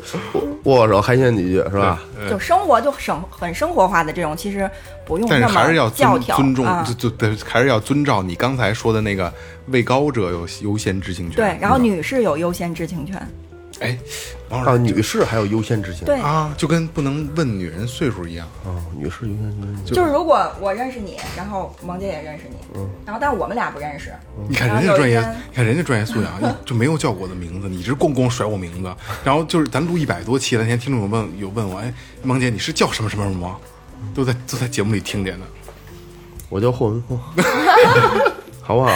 握握手寒暄几句是吧？就生活就省很生活化的这种，其实不用但是那还是要么教条尊尊重，啊就。就对，还是要遵照你刚才说的那个位高者有优先知情权。对，然后女士有优先知情权。哎，王啊，女士还有优先执行对，啊，就跟不能问女人岁数一样。啊，女士优先执行。就就是如果我认识你，然后萌姐也认识你，嗯然后但是我们俩不认识，你看人家专业，你看人家专业素养，就没有叫过我的名字，你一直咣咣甩我名字。然后就是咱录一百多期了，那天听众有问有问我，哎，萌姐你是叫什么什么什么吗？都在都在节目里听见的。我叫霍文峰，好不好？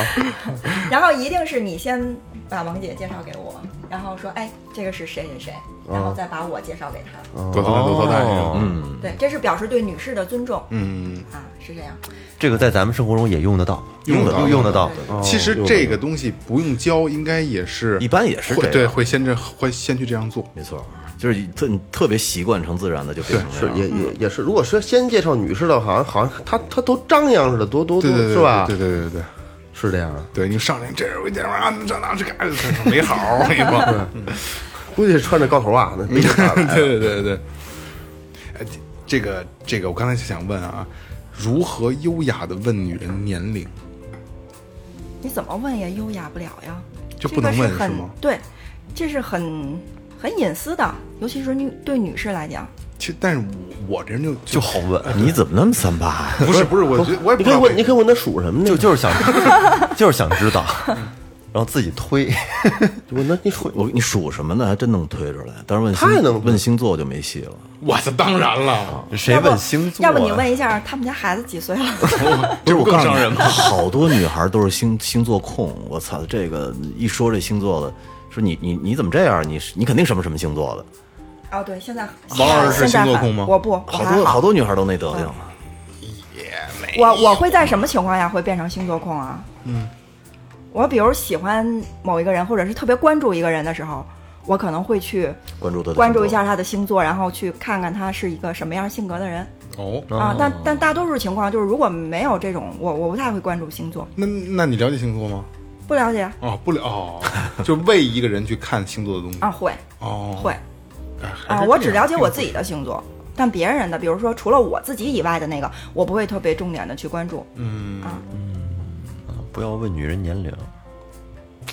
然后一定是你先把王姐介绍给我，然后说，哎，这个是谁谁谁，然后再把我介绍给他。多操蛋多操蛋是吧哦。嗯，对，这是表示对女士的尊重。嗯，啊，是这样。这个在咱们生活中也用得到，用得到。用得到。哦其实这个东西不用教，应该也是一般也是这样。会对，会先这会先去这样做。没错，就是特你特别习惯成自然的就变成这样。是也也也是，如果说先介绍女士的，好像好像她她都张扬似的，多多多对对对，是吧？对对对对对，是这样，对你上来这是我电话，这哪去干？没好，我跟你说。估计是穿着高头袜子，没 对对对 对，哎，这个这个，我刚才想问啊，如何优雅的问女人年龄？你怎么问也优雅不了呀，就不能问这个是很是吗对，这是很很隐私的，尤其是女对女士来讲。其实，但是我我这人就就好问，你怎么那么三八呀？不是不是，我觉得我也不你可以问，知道为你可以问他属什么的，就就是想 就是想知道，然后自己推。就问他你属 我你属什么呢？还真能推出来。但是问太能问星座就没戏了。我操，当然了，谁要不问星座、啊？要不你问一下他们家孩子几岁了？这是我更伤人吗？好多女孩都是星星座控，我操，这个一说这星座的，说你你你怎么这样？你是你肯定什么什么星座的，哦，对，现在王老师是现在很星座控吗我不，我好多好多女孩都那德行。我我会在什么情况下会变成星座控啊？嗯，我比如喜欢某一个人，或者是特别关注一个人的时候，我可能会去关注她的关注一下他的星座，然后去看看他是一个什么样性格的人哦，啊。但但大多数情况就是，如果没有这种，我我不太会关注星座，那那你了解星座吗？不了解哦，不了哦，就为一个人去看星座的东西啊，会哦，会啊，我只了解我自己的星座。但别人的，比如说除了我自己以外的那个，我不会特别重点的去关注。嗯啊，不要问女人年龄，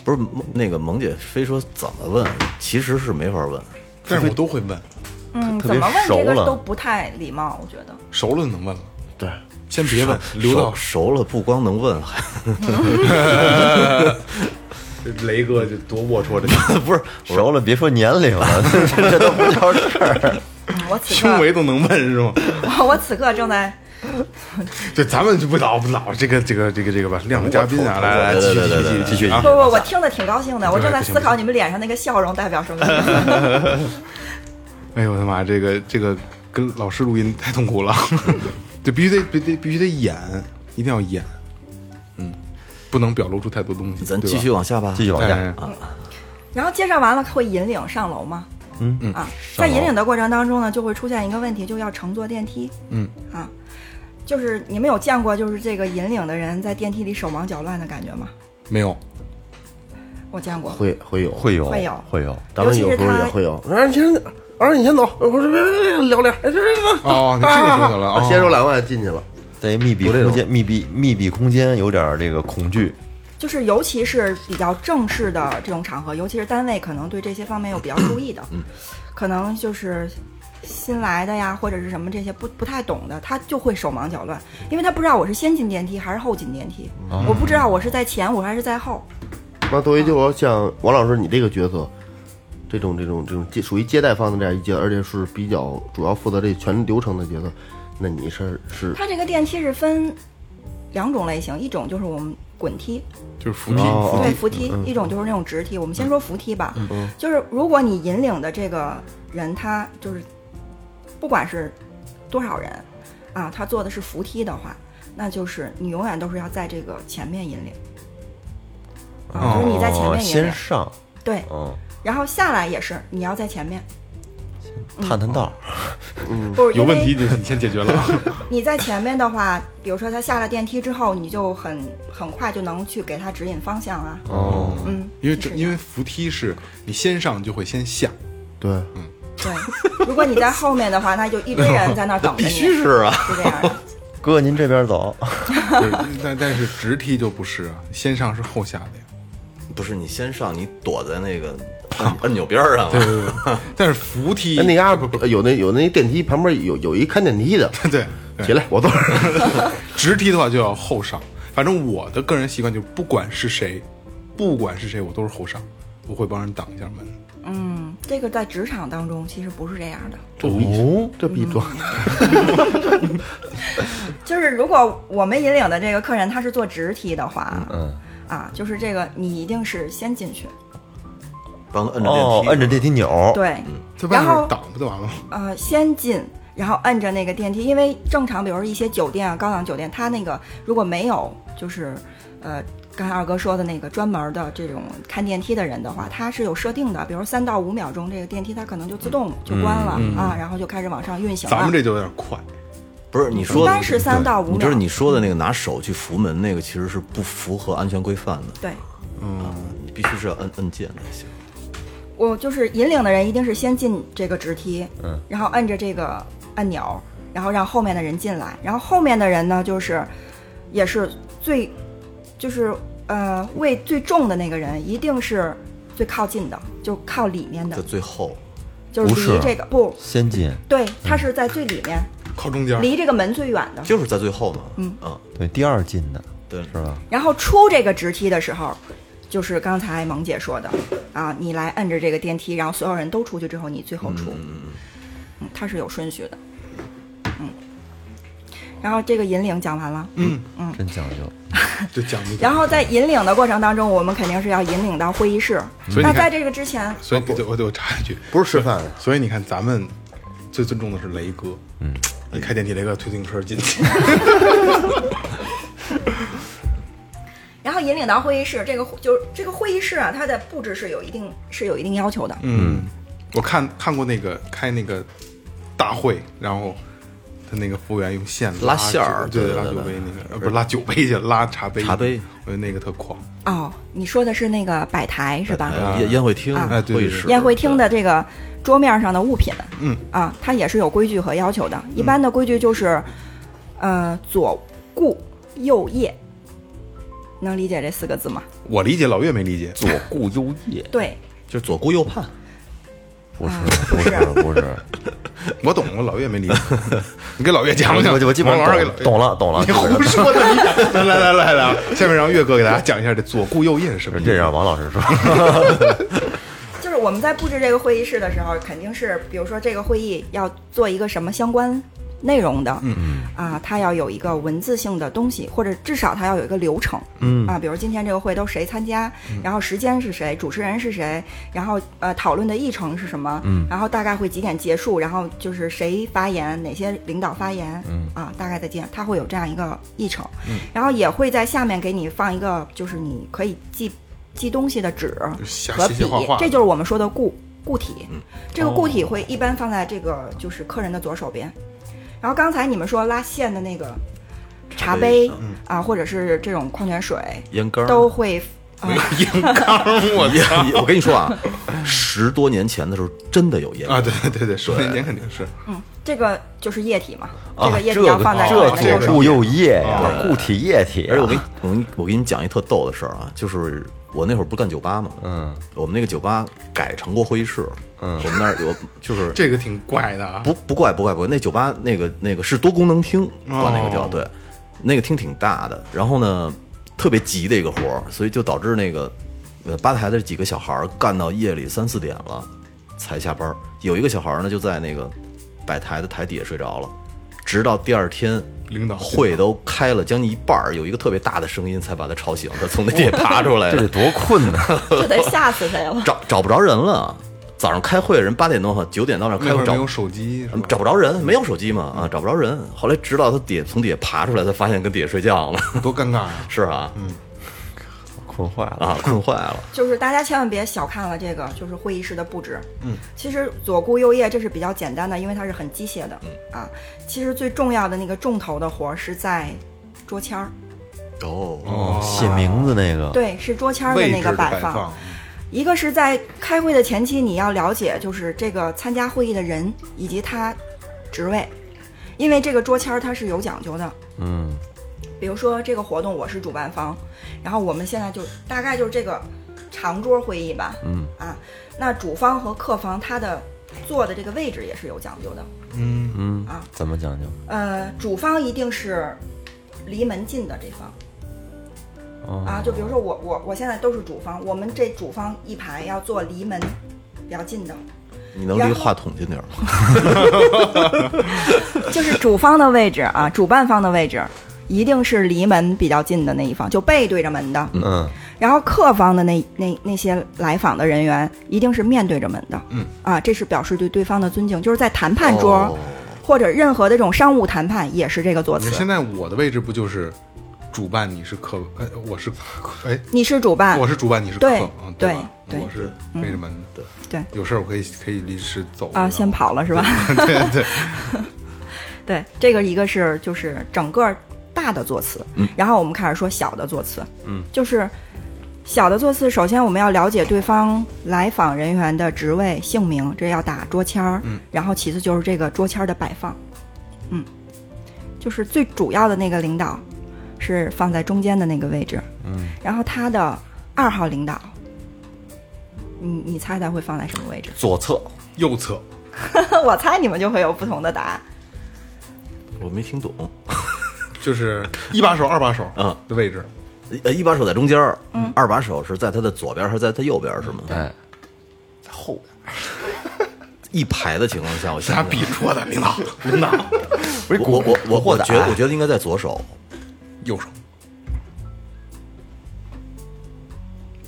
不是那个萌姐非说怎么问，其实是没法问。但是我都会问，嗯，怎么问这个都不太礼貌，我觉得。熟了就能问了。对，先别问，留到熟熟了，不光能问，还 雷哥就多龌龊，这 不是熟了，别说年龄了，这 这这都不叫事儿。嗯我此胸围都能问是吗？我 我此刻正在就，咱们就不老不老这个这个这个这个吧，亮个嘉宾啊，来来，继续继续继续继续啊不！不，我听的挺高兴的，我正在思考你们脸上那个笑容代表什么。哎呦我的妈，这个这个跟老师录音太痛苦了，就，必须得必得必须得演，一定要演，嗯，不能表露出太多东西。咱继续往下吧。继续往下，啊然后介绍完了会引领上楼吗？嗯嗯啊，在引领的过程当中呢，就会出现一个问题，就要乘坐电梯。嗯啊，就是你们有见过就是这个引领的人在电梯里手忙脚乱的感觉吗？没有，我见过。会会有会有会有会有。咱们有时候也会有。啊，你先，儿子你先走，我说别别别聊聊，哎，这这这，哦，你这个说的了，啊先手两万进去了，在密闭空间、密闭密闭空间有点这个恐惧，就是尤其是比较正式的这种场合，尤其是单位可能对这些方面有比较注意的，可能就是新来的呀，或者是什么这些不不太懂的，他就会手忙脚乱，因为他不知道我是先进电梯还是后进电梯，我不知道我是在前我还是在后。那作为就说像王老师你这个角色，这种这种这种接属于接待方的这样一角，而且是比较主要负责这全流程的角色，那你是是它这个电梯是分两种类型，一种就是我们滚梯，就是扶梯，哦，对扶梯；一种就是那种直梯。我们先说扶梯吧，就是如果你引领的这个人他就是不管是多少人啊，他坐的是扶梯的话，那就是你永远都是要在这个前面引领。啊，就是你在前哦面引领，先上，对，嗯，然后下来也是你要在前面，探探道，不是有问题你你先解决了。你在前面的话，比如说他下了电梯之后，你就很很快就能去给他指引方向啊。哦，嗯，因为这因为扶梯是你先上就会先下，对，嗯对，如果你在后面的话，那就一堆人在那等着你。必须是啊，是这样的。哥您这边走，对，但但是直梯就不是啊，先上是后下的呀。不是你先上，你躲在那个 按按钮边儿上了。对对对，但是扶梯哎，那家不有那有那电梯旁边有有一看电梯的，对对起来，我坐。直梯的话就要后上。反正我的个人习惯就是，不管是谁，不管是谁，我都是后上，我会帮人挡一下门。嗯，这个在职场当中其实不是这样的，这逼这逼装就是如果我们引领的这个客人他是坐直梯的话，嗯，啊，就是这个你一定是先进去，帮他摁着电梯，哦，摁着电梯钮，对，在外然后面挡不就完了吗？呃，先进，然后摁着那个电梯，因为正常，比如说一些酒店啊、高档酒店，它那个如果没有就是呃，刚才二哥说的那个专门的这种看电梯的人的话，它是有设定的，比如三到五秒钟，这个电梯它可能就自动就关了、啊，然后就开始往上运行了。咱们这就有点快，不是你说的一般是三到五秒你知道你说的那个拿手去扶门那个，其实是不符合安全规范的。对。你必须是要摁摁键才行。我就是引领的人，一定是先进这个直梯，嗯，然后按着这个按钮，然后让后面的人进来，然后后面的人呢，就是也是最，就是呃位最重的那个人，一定是最靠近的，就靠里面的。在，最后，就是不是离这个不先进，对，他是在最里面，靠中间，离这个门最远的。就是在最后嘛。嗯。啊，对，第二进的对，是吧？然后出这个直梯的时候，就是刚才萌姐说的啊，你来摁着这个电梯，然后所有人都出去之后，你最后出，嗯，它是有顺序的，嗯。然后这个引领讲完了，嗯嗯，真讲究。就讲究。然后在引领的过程当中，我们肯定是要引领到会议室。那在这个之前，所以我我我插一句，不是吃饭，所以你看咱们最尊重的是雷哥，嗯，一开电梯，雷哥推自行车进去 然后引领到会议室，这个就是这个会议室啊，它的布置是有一定是有一定要求的。嗯，我看看过那个开那个大会，然后他那个服务员用线拉线儿酒对拉对对对酒杯那个，呃，不是拉酒杯去，拉茶杯，茶杯，我觉得那个特狂。哦，你说的是那个摆台是吧？哎宴宴会厅、啊哎对对对会议室、宴会厅的这个桌面上的物品，嗯啊，它也是有规矩和要求的。一般的规矩就是，呃，左顾右腋，能理解这四个字吗？我理解，老岳没理解。左顾右腋，对，就是左顾右盼。不是啊不是不是，我懂了，老岳没理解。你给老岳讲讲，我我基本王老师给老上懂懂了懂了。你胡说的，你来来来来来，下面让岳哥给大家讲一下这左顾右腋是什么。这让王老师说。就是我们在布置这个会议室的时候，肯定是比如说这个会议要做一个什么相关内容的，嗯。嗯，啊，它要有一个文字性的东西，或者至少它要有一个流程，嗯。啊，比如今天这个会都谁参加，然后时间是谁，主持人是谁，然后呃讨论的议程是什么，嗯，然后大概会几点结束，然后就是谁发言，哪些领导发言，嗯。啊，大概在几点，它会有这样一个议程，嗯，然后也会在下面给你放一个就是你可以记记东西的纸和笔这就是我们说的固固体。嗯。这个固体会一般放在这个就是客人的左手边。然后刚才你们说拉线的那个茶杯啊，或者是这种矿泉水，烟缸都会啊，硬刚，我操！我跟你说啊，十多年前的时候真的有烟啊，对对对对，说那年肯定是。嗯，这个就是液体嘛，啊这个液体这个要放在这右手边。左顾右腋呀，固体液体啊。而且我给你我给你我给你讲一特逗的事儿啊，就是我那会儿不是干酒吧嘛，嗯，我们那个酒吧改成过会议室，嗯，我们那儿有就是 这个挺怪的啊，不不怪不怪不怪，那酒吧那个那个是多功能厅，管那个叫、哦对，那个厅挺大的，然后呢特别急的一个活儿，所以就导致那个呃吧台的几个小孩儿干到夜里三四点了才下班儿，有一个小孩儿呢就在那个摆台的台底下睡着了，直到第二天。领导会都开了将近一半儿，有一个特别大的声音才把他吵醒，他从那底下爬出来 这得多困呐！这得 吓死谁了。找找不着人了。早上开会，人八点多九点到那儿开会没有手机，找不着人，没有手机嘛啊，找不着人。后来直到他底下从底下爬出来，才发现跟底下睡觉了。多尴尬呀！是啊，嗯困坏了。啊，困坏了。就是大家千万别小看了这个，就是会议室的布置。嗯，其实左顾右腋这是比较简单的，因为它是很机械的。嗯啊，其实最重要的那个重头的活儿是在桌签儿，哦，哦，写名字那个，对，是桌签儿的那个摆放。一个是在开会的前期，你要了解就是这个参加会议的人以及他职位，因为这个桌签儿它是有讲究的。嗯，比如说这个活动我是主办方，然后我们现在就大概就是这个长桌会议吧，嗯啊，那主方和客方他的坐的这个位置也是有讲究的，嗯嗯啊怎么讲究？呃，主方一定是离门近的这方。哦啊，就比如说我我我现在都是主方，我们这主方一排要坐离门比较近的，你能离话筒近点儿吗？就是主方的位置啊，主办方的位置一定是离门比较近的那一方，就背对着门的。嗯，然后客方的那那那些来访的人员一定是面对着门的。嗯啊，这是表示对对方的尊敬，就是在谈判桌、哦或者任何的这种商务谈判也是这个座词。你现在我的位置不就是主办，你是客，哎，我是，哎，你是主办，我是主办，你是客，对嗯对对我是没什么的，对。有事儿我可以可以临时走啊，先跑了是吧？对 对，对，这个一个是就是整个大的座次，嗯。然后我们开始说小的座次，嗯，就是小的座次，首先我们要了解对方来访人员的职位、姓名，这要打桌签儿，嗯，然后其次就是这个桌签儿的摆放，嗯，就是最主要的那个领导是放在中间的那个位置，嗯，然后他的二号领导，你你猜猜会放在什么位置？左侧。右侧。我猜你们就会有不同的答案。我没听懂。就是 一把手、二把手嗯。的位置，呃，一把手在中间嗯，二把手是在他的左边，还是在他右边是吗？在，后边 一排的情况下，我咱俩想。想比戳的，领导，领导，我我我我我觉得我觉得应该在左手，右手，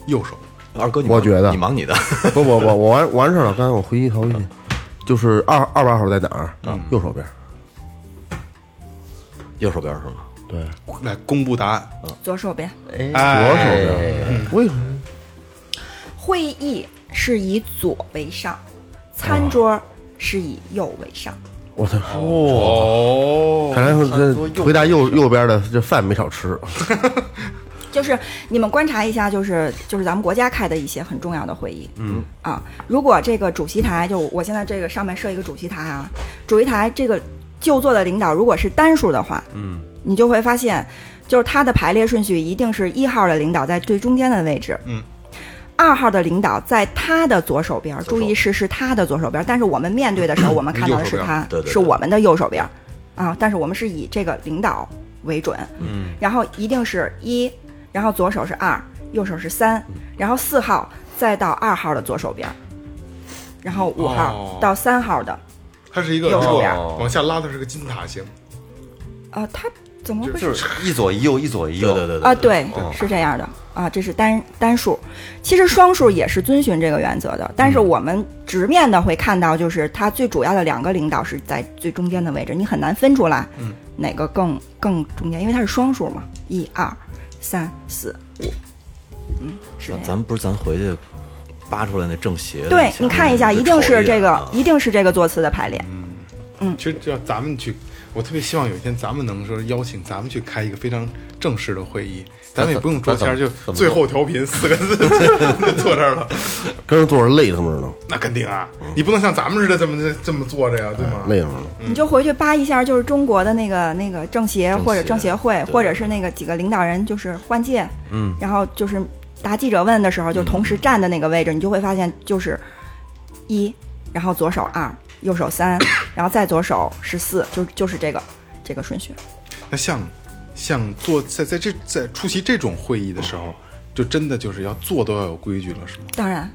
右手，二哥你忙我觉得你忙你的，不不不，我完完事儿了。刚才我回一头一，就是二二把手在哪儿？右手边。右手边是吗？对，来公布答案。左手边，哎左手边。为什么？会议是以左为上，餐桌是以右为上。我操！哦，看来这回答右右边的这饭没少吃。就是你们观察一下，就是就是咱们国家开的一些很重要的会议，嗯啊，如果这个主席台，就我现在这个上面设一个主席台啊，主席台这个就座的领导如果是单数的话，嗯，你就会发现，就是他的排列顺序一定是一号的领导在最中间的位置，嗯。二号的领导在他的左手边，注意是是他的左手边，但是我们面对的时候，我们看到的是他，对对对。是我们的右手边，啊，但是我们是以这个领导为准，嗯，然后一定是一，然后左手是二，右手是三，然后四号再到二号的左手边，然后五号哦。到三号的，它是一个右手边。往下拉，的是个金字塔形，啊，他怎么会就是一左一右，一左一右。对对对啊，对，哦是这样的啊，这是单单数。其实双数也是遵循这个原则的，但是我们直面的会看到，就是它最主要的两个领导是在最中间的位置，你很难分出来哪个更更中间，因为它是双数嘛，一二三四五，嗯，是这样。咱们不是咱回去扒出来那正邪的对你看一下，一定是这个，一定是这个座次的排列。其实只要咱们去，我特别希望有一天咱们能说邀请咱们去开一个非常正式的会议，咱们也不用桌签，就最后调频四个字坐这儿了，跟人坐着累他们着呢，那肯定啊，你不能像咱们似的这么这么坐着呀，对吗？累他们呢。你就回去扒一下，就是中国的那个那个政协或者政协会，或者是那个几个领导人就是换届，嗯，然后就是答记者问的时候，就同时站的那个位置，你就会发现就是一，然后左手二，右手三，然后再左手是四，就就是这个这个顺序。那像像做在在这在出席这种会议的时候，就真的就是要做都要有规矩了，是吗？当然，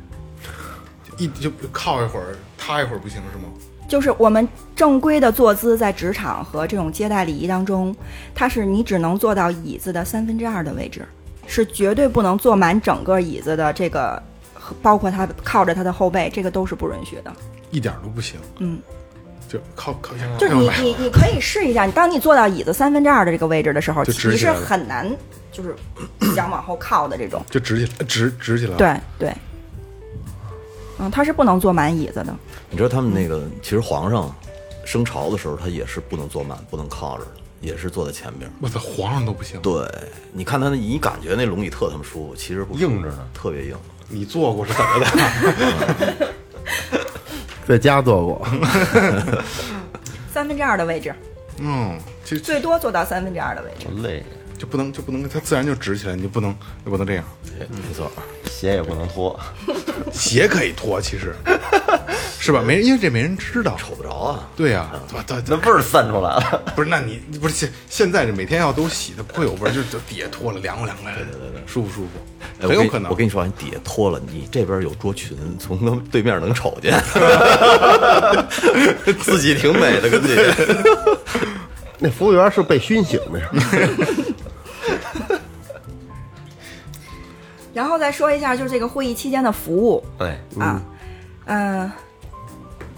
一就靠一会儿，塌一会儿不行是吗？就是我们正规的坐姿在职场和这种接待礼仪当中，它是你只能坐到椅子的三分之二的位置，是绝对不能坐满整个椅子的这个，包括它靠着它的后背，这个都是不允许的。一点都不行，嗯，就靠靠下，就是你你你可以试一下，你当你坐到椅子三分之二的这个位置的时候，你是很难就是想往后靠的这种。就直起来，直直起来。对对，嗯，他是不能坐满椅子的。你知道他们那个，其实皇上升朝的时候，他也是不能坐满，不能靠着的，也是坐在前边。我操，皇上都不行。对，你看他那，你感觉那龙椅特他妈舒服，其实不硬着呢特别硬。你坐过是怎么的？在家做过，三分之二的位置，嗯，其实最多做到三分之二的位置。累，就不能就不能，它自然就直起来，你就不能就不能这样。没错。鞋也不能脱。鞋可以脱，其实 是吧？没人，因为这没人知道。瞅不着啊。对呀、对吧？对那味儿散出来了。不是，那你不是现现在这每天要都洗，它不会有味儿，就就底下脱了，凉快凉快的，舒服舒服，哎我跟你很有可能。我跟你说啊，你底下脱了，你这边有桌裙，从那对面能瞅见，自己挺美的，跟自己。那服务员是被熏醒的然后再说一下，就是这个会议期间的服务对，啊，嗯、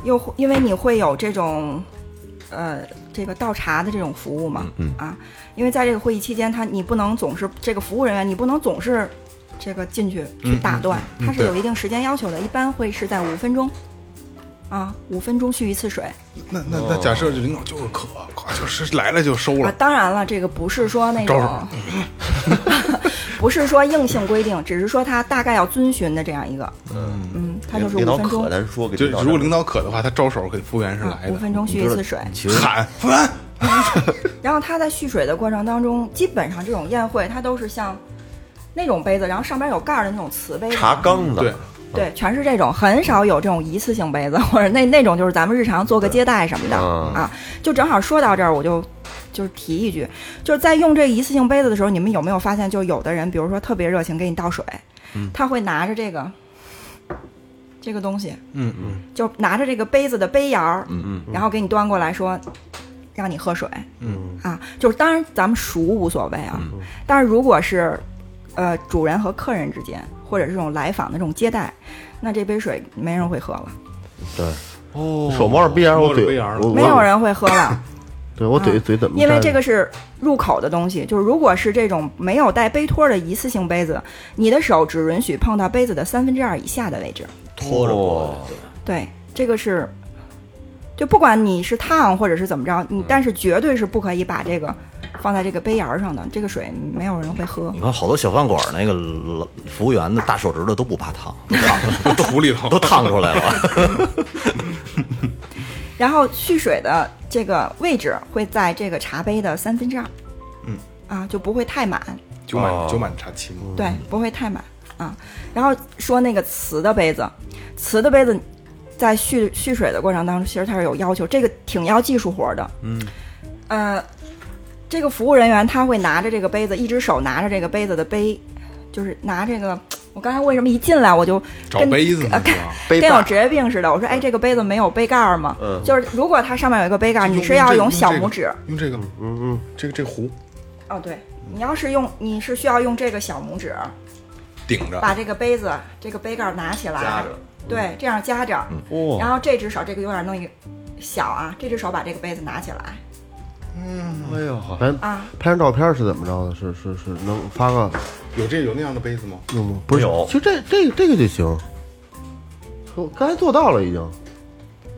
又会因为你会有这种，呃，这个倒茶的这种服务嘛，嗯啊，因为在这个会议期间，他你不能总是这个服务人员，你不能总是这个进去去打断，它是有一定时间要求的，一般会是在五分钟。啊，五分钟续一次水那那那假设这领导就是渴，就是来了就收啊了。。当然了，这个不是说那招种，不是说硬性规定，只是说他大概要遵循的这样一个，嗯嗯，他就是领导五分钟渴，咱说给就如果领导渴的话，他招手给服务员是啊来的。五分钟续一次水。喊服务员，然后他在续水的过程当中，基本上这种宴会它都是像那种杯子，然后上边有盖儿的那种瓷杯，茶缸子，对，对，全是这种，很少有这种一次性杯子，或者那那种就是咱们日常做个接待什么的嗯。啊。就正好说到这儿，我就就是提一句，就是在用这个一次性杯子的时候，你们有没有发现，就有的人，比如说特别热情给你倒水，他会拿着这个这个东西，嗯嗯，就拿着这个杯子的杯沿儿，嗯嗯，然后给你端过来说。让你喝水，嗯。啊，就是当然咱们熟无所谓啊，但是如果是呃主人和客人之间，或者是这种来访的这种接待，那这杯水没人会喝了，对，哦手摸着鼻沿，我嘴没有，人会喝了，对我嘴啊嘴怎么？因为这个是入口的东西，就是如果是这种没有带杯托的一次性杯子，你的手只允许碰到杯子的三分之二以下的位置，拖着过去，对，这个是。就不管你是烫或者是怎么着，你但是绝对是不可以把这个放在这个杯沿儿上的，这个水没有人会喝你。看好多小饭馆那个老服务员的大手指头都不怕烫，都烫土里头都烫出来了。然后蓄水的这个位置会在这个茶杯的三分之二，嗯，啊，就不会太满，酒满酒满茶期嘛。对，不会太满啊。然后说那个瓷的杯子，瓷的杯子在蓄蓄水的过程当中，其实它是有要求，这个挺要技术活的。嗯，呃，这个服务人员他会拿着这个杯子，一只手拿着这个杯子的杯，就是拿这个。我刚才为什么一进来我就找杯子跟跟有职业病似的？我说，哎，这个杯子没有杯盖儿吗？嗯。就是如果它上面有一个杯盖儿，你是要用小拇指。用这个，嗯嗯，这个这个壶。哦，对，你要是用，你是需要用这个小拇指顶着，把这个杯子这个杯盖儿拿起来，夹着。对，这样夹着，哇然后这只手这个有点弄一个小啊，这只手把这个杯子拿起来哎呦，咱啊，拍张照片是怎么着的？是是是，能发个有这有那样的杯子吗？有吗？不是有，其实这这个这个就行。我刚才做到了已经。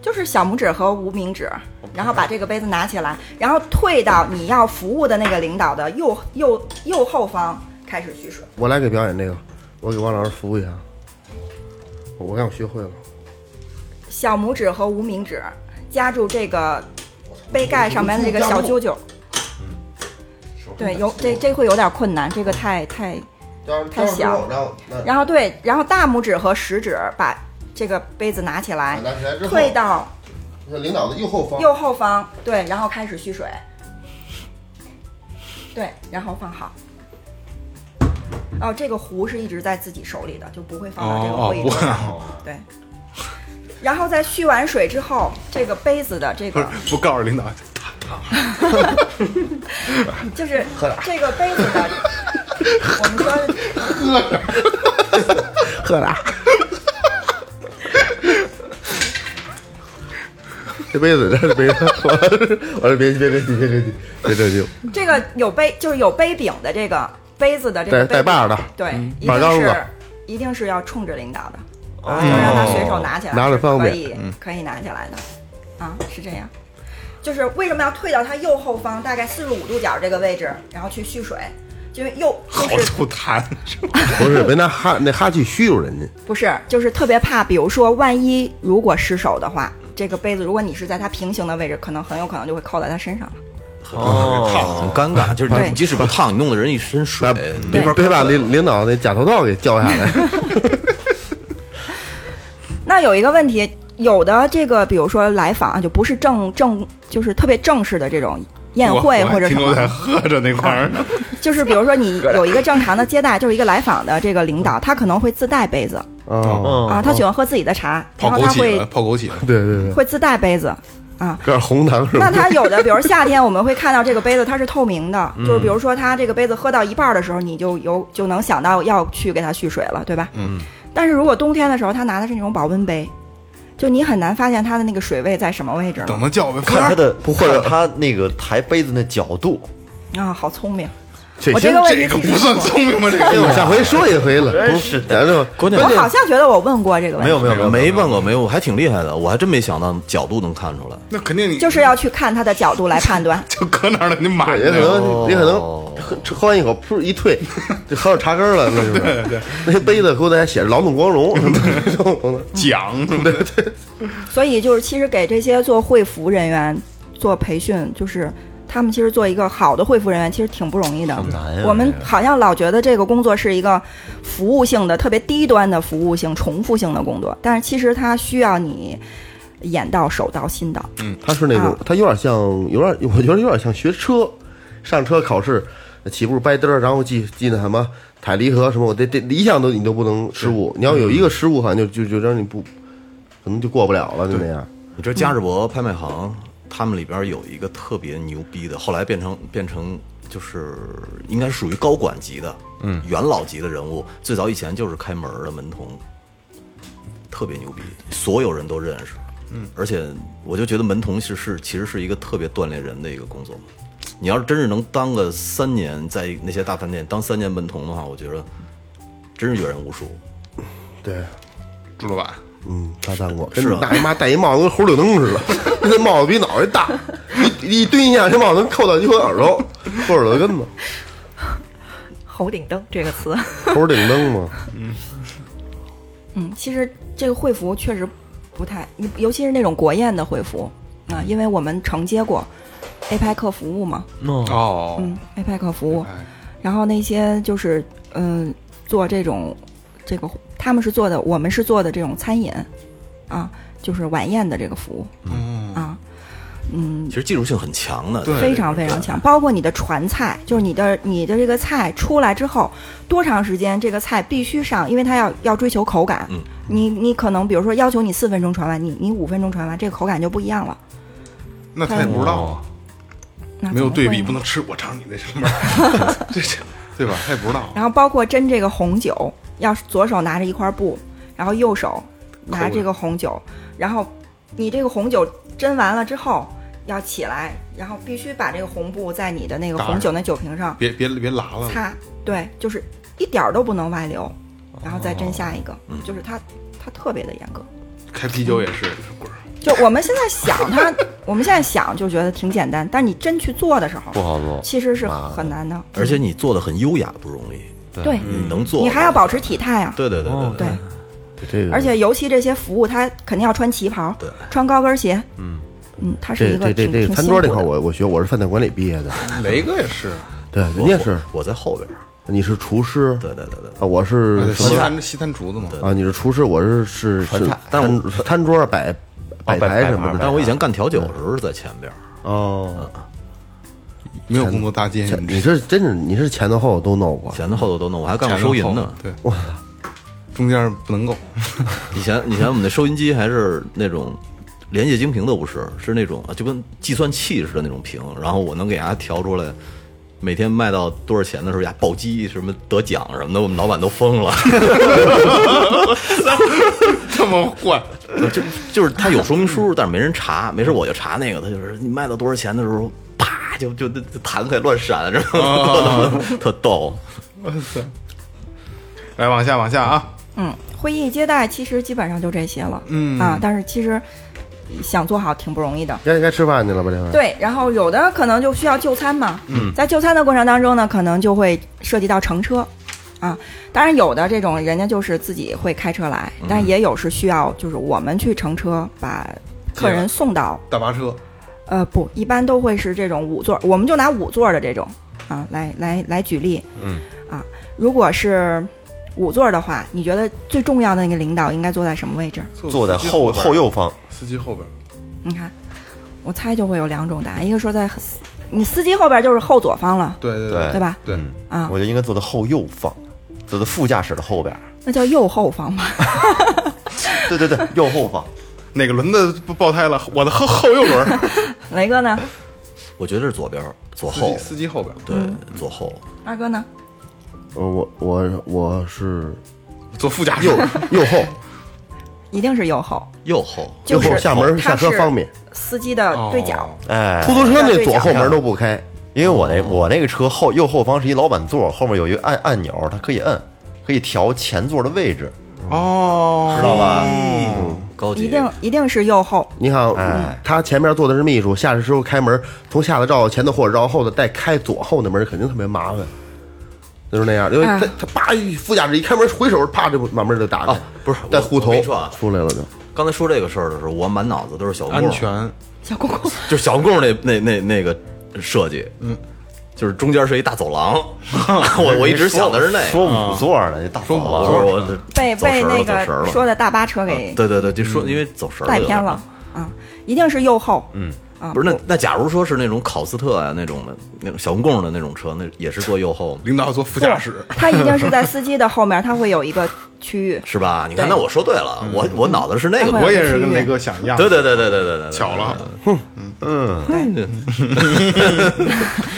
就是小拇指和无名指，然后把这个杯子拿起来，然后退到你要服务的那个领导的右右右后方开始蓄水。我来给表演这个，我给王老师服务一下。我让我学会了。小拇指和无名指夹住这个杯盖上面的这个小揪揪。对，有这这会有点困难，这个太太太小然后然后对，然后大拇指和食指把这个杯子拿起来，拿起来之后，退到那领导的右后方。右后方，对，然后开始蓄水，对，然后放好。哦，这个壶是一直在自己手里的，就不会放到这个哦哦，不会议桌上。会，对。然后在蓄完水之后，这个杯子的这个不告诉领导，就是这个杯子的，我们说喝点。这杯子，这杯子，我说别别别别别别别着急这个有杯，就是有杯柄的这个杯子的这个带杯带把的，对，一定是一定是要冲着领导的，啊，就让他随手拿起来，拿着方便可以可以拿起来的，啊，是这样。就是为什么要退到他右后方，大概四十五度角这个位置，然后去蓄水，就是右好就是吐痰，不是别拿哈那哈气虚住人家。不是就是特别怕，比如说万一如果失手的话，这个杯子如果你是在它平行的位置，可能很有可能就会扣在他身上了。哦很尴尬，就是你即使不烫，你弄的人一身水，别别把领领导那假头套给掉下来。那有一个问题，有的这个比如说来访啊，就不是正正就是特别正式的这种宴会或者什停留在么，喝着那块儿呢。就是比如说你 有一个正常的接待，就是一个来访的这个领导，他可能会自带杯子哦，啊，他喜欢喝自己的茶，然后他会，泡枸杞。对对对，会自带杯子啊。这红糖是吧？那他有的，比如夏天我们会看到这个杯子它是透明的，嗯就是比如说他这个杯子喝到一半的时候，你就有就能想到要去给他蓄水了，对吧？嗯。但是如果冬天的时候，他拿的是那种保温杯，就你很难发现他的那个水位在什么位置呢？等他叫呗，看他的不或者看他那个抬杯子那角度，啊，好聪明。这我这个问题这个不算聪明吗？这个下回说一回了，真是的。关键我好像觉得我问过这个问题，没有没有没有没问过没有，我还挺厉害的，我还真没想到角度能看出来。那肯定你就是要去看他的角度来判断。就搁那儿了？你买也可的。能，也可能喝喝完一口，噗一退，就喝到茶根了，那就是。那些杯子给我还写着“劳动光荣 ”什么的。奖，对对，所以就是其实给这些做会服人员做培训，就是他们其实做一个好的会服人员，其实挺不容易的。难呀我们好像老觉得这个工作是一个服务性的、特别低端的服务性、重复性的工作，但是其实它需要你眼到、手到、心到。嗯他是那种啊，他有点像，有点，我觉得有点像学车，上车考试，起步掰灯儿，然后记记那什么踩离合什么，我这这一项都你都不能失误。你要有一个失误，好像就就就让你不，可能就过不了了，就那样。你知道嘉士伯拍卖行，他们里边有一个特别牛逼的，后来变成变成就是应该属于高管级的，嗯，元老级的人物。最早以前就是开门的门童，特别牛逼，所有人都认识。嗯，而且我就觉得门童是是其实是一个特别锻炼人的一个工作。你要是真是能当个三年，在那些大饭店当三年门童的话，我觉得真是阅人无数。对，朱老板，嗯，他当过，跟是啊。大姨妈戴一帽子跟猴顶灯似的，那帽子比脑袋大，一一蹲下，这帽子能扣到你耳朵，扣耳朵根子，猴顶灯这个词，猴顶灯嘛。嗯嗯，其实这个会服确实不太，尤其是那种国宴的会服啊，因为我们承接过 APEC 服务嘛，哦，嗯，APEC 服务，哎，然后那些就是嗯、做这种这个他们是做的，我们是做的这种餐饮啊，就是晚宴的这个服务嗯，啊，嗯。其，实技术性很强的，对非常非常强，包括你的传菜，就是你的你的这个菜出来之后，多长时间这个菜必须上，因为它要要追求口感。嗯，你你可能比如说要求你四分钟传完，你你五分钟传完，这个口感就不一样了。那他也不知道。啊，那没有对比，不能吃我尝你那什么，这这对吧？他也不知道，然后包括斟这个红酒，要左手拿着一块布，然后右手拿这个红酒，然后你这个红酒斟完了之后要起来，然后必须把这个红布在你的那个红酒那酒瓶上别别别拉了，擦，对，就是一点儿都不能外流，然后再斟下一个，就是它它特别的严格。开啤酒也是就我们现在想它，我们现在想就觉得挺简单，但是你真去做的时候，不好做。其实是很难的。而且你做的很优雅不容易，对，你能做，你还要保持体态啊。对对对哦对。对，这个，而且尤其这些服务，他肯定要穿旗袍，对。穿高跟鞋。嗯。嗯，他是一个挺这这这挺辛苦的餐桌这块儿，我我学我是饭店管理毕业的，雷哥也是，对，人家是我在后边儿，你是厨师，对对对对，啊，我是呃西餐西餐厨子嘛，啊？你是厨师，我是是是但是餐餐桌摆摆摆台什么的。但我以前干调酒的时候是在前边儿，哦，没有工作搭接，前你这真是你是前头后头都弄过，前头后头都弄，我还干过收银呢。对，中间不能够，以前以前我们那收音机还是那种连液晶屏都不是，是那种就跟计算器似的那种屏，然后我能给它调出来。每天卖到多少钱的时候，呀，暴击什么得奖什么的，我们老板都疯了。这么坏，就就是他有说明书，但是没人查，没事我就查那个，他就是你卖到多少钱的时候，啪就就就就弹开乱闪，知道吗特逗。哇 塞来往下往下啊，嗯，会议接待其实基本上就这些了。嗯啊，但是其实想做好挺不容易的。该该吃饭去了吧？这回对，然后有的可能就需要就餐嘛。嗯，在就餐的过程当中呢，可能就会涉及到乘车，啊，当然有的这种人家就是自己会开车来，但也有是需要就是我们去乘车把客人送到，大巴车，呃，不，一般都会是这种五座，我们就拿五座的这种啊来来来举例。嗯，啊，如果是五座的话，你觉得最重要的那个领导应该坐在什么位置？坐在后后右方，司机后边，你看，我猜就会有两种答案，一个说在你司机后边就是后左方了，对对对对吧？对，啊，我就应该坐在后右方，坐在副驾驶的后边儿。那叫右后方吧。对对对，右后方。哪个轮子不爆胎了？我的后后右轮儿，雷哥呢？我觉得是左边儿左司机后，司机后边，对左后。二哥呢？呃我我我是坐副驾驶，右右后，一定是右后，右后，就是右后下门下车方便。司机的对角。哦哎，出租车那左后门都不开，因为我那我那个车后右后方是一老板座，后面有一个按按钮，它可以摁，可以调前座的位置，哦，知道吧？高级一定一定是右后，你看，哎。他前面坐的是秘书，下去之后开门，从下头绕前头或者绕后头，再开左后的门，肯定特别麻烦。就是那样，因为啊他他叭一副驾驶一开门，回手啪就把门就打开哦，不是带护头出来了就。刚才说这个事儿的时候，我满脑子都是小公安全，小公公。就是小公那那那那个设计，嗯，就是中间是一大走廊，我我一直想的是那个，说五座的那大说走我廊，说我被被那个说的大巴车给对对对，就说因为走神儿有点带偏了。嗯，一定是右后。嗯啊，不是那那假如说是那种考斯特啊那种的那种小公共的那种车，那也是坐右后吗领导坐副驾驶，他一定是在司机的后面，他会有一个区域。是吧？你看，那我说对了，我我脑子是那个我也是跟雷哥想一样。对对对对对对对，对巧了，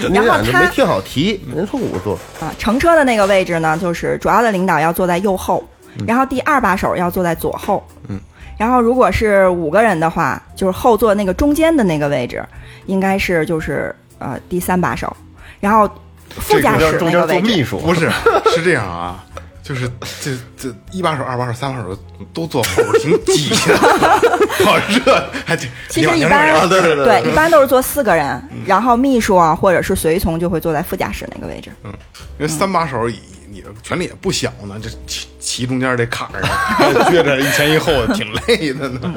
你 然后他俩就没听好题，人说五座，啊，乘车的那个位置呢，就是主要的领导要坐在右后，然后第二把手要坐在左后。嗯，然后如果是五个人的话，就是后座那个中间的那个位置，应该是就是呃第三把手，然后副驾驶中间做那个位秘书，不是，是这样啊，就是这这一把手、二把手、三把手都坐后边，挺挤的，好热，还挺。其实一般，对对对对一般都是坐四个人，然后秘书啊或者是随从就会坐在副驾驶那个位置。嗯因为三把手权力也不小呢，这骑骑中间这坎儿啊，撅着一前一后的，挺累的呢。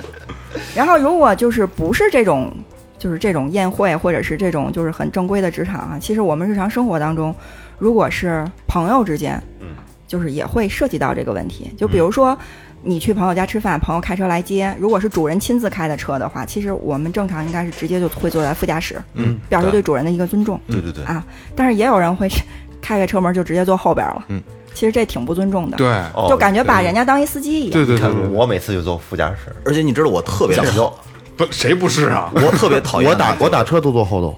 然后如果就是不是这种，就是这种宴会或者是这种就是很正规的职场啊，其实我们日常生活当中，如果是朋友之间，嗯，就是也会涉及到这个问题。就比如说你去朋友家吃饭，朋友开车来接，如果是主人亲自开的车的话，其实我们正常应该是直接就会坐在副驾驶，嗯，表示对主人的一个尊重。对对对，啊，但是也有人会开开车门就直接坐后边了，嗯，其实这挺不尊重的，对，哦就感觉把人家当一司机一样。对对对对，我每次就坐副驾驶，而且你知道我特别讲究，不谁不是啊？我特别讨厌我打我打车都坐后头，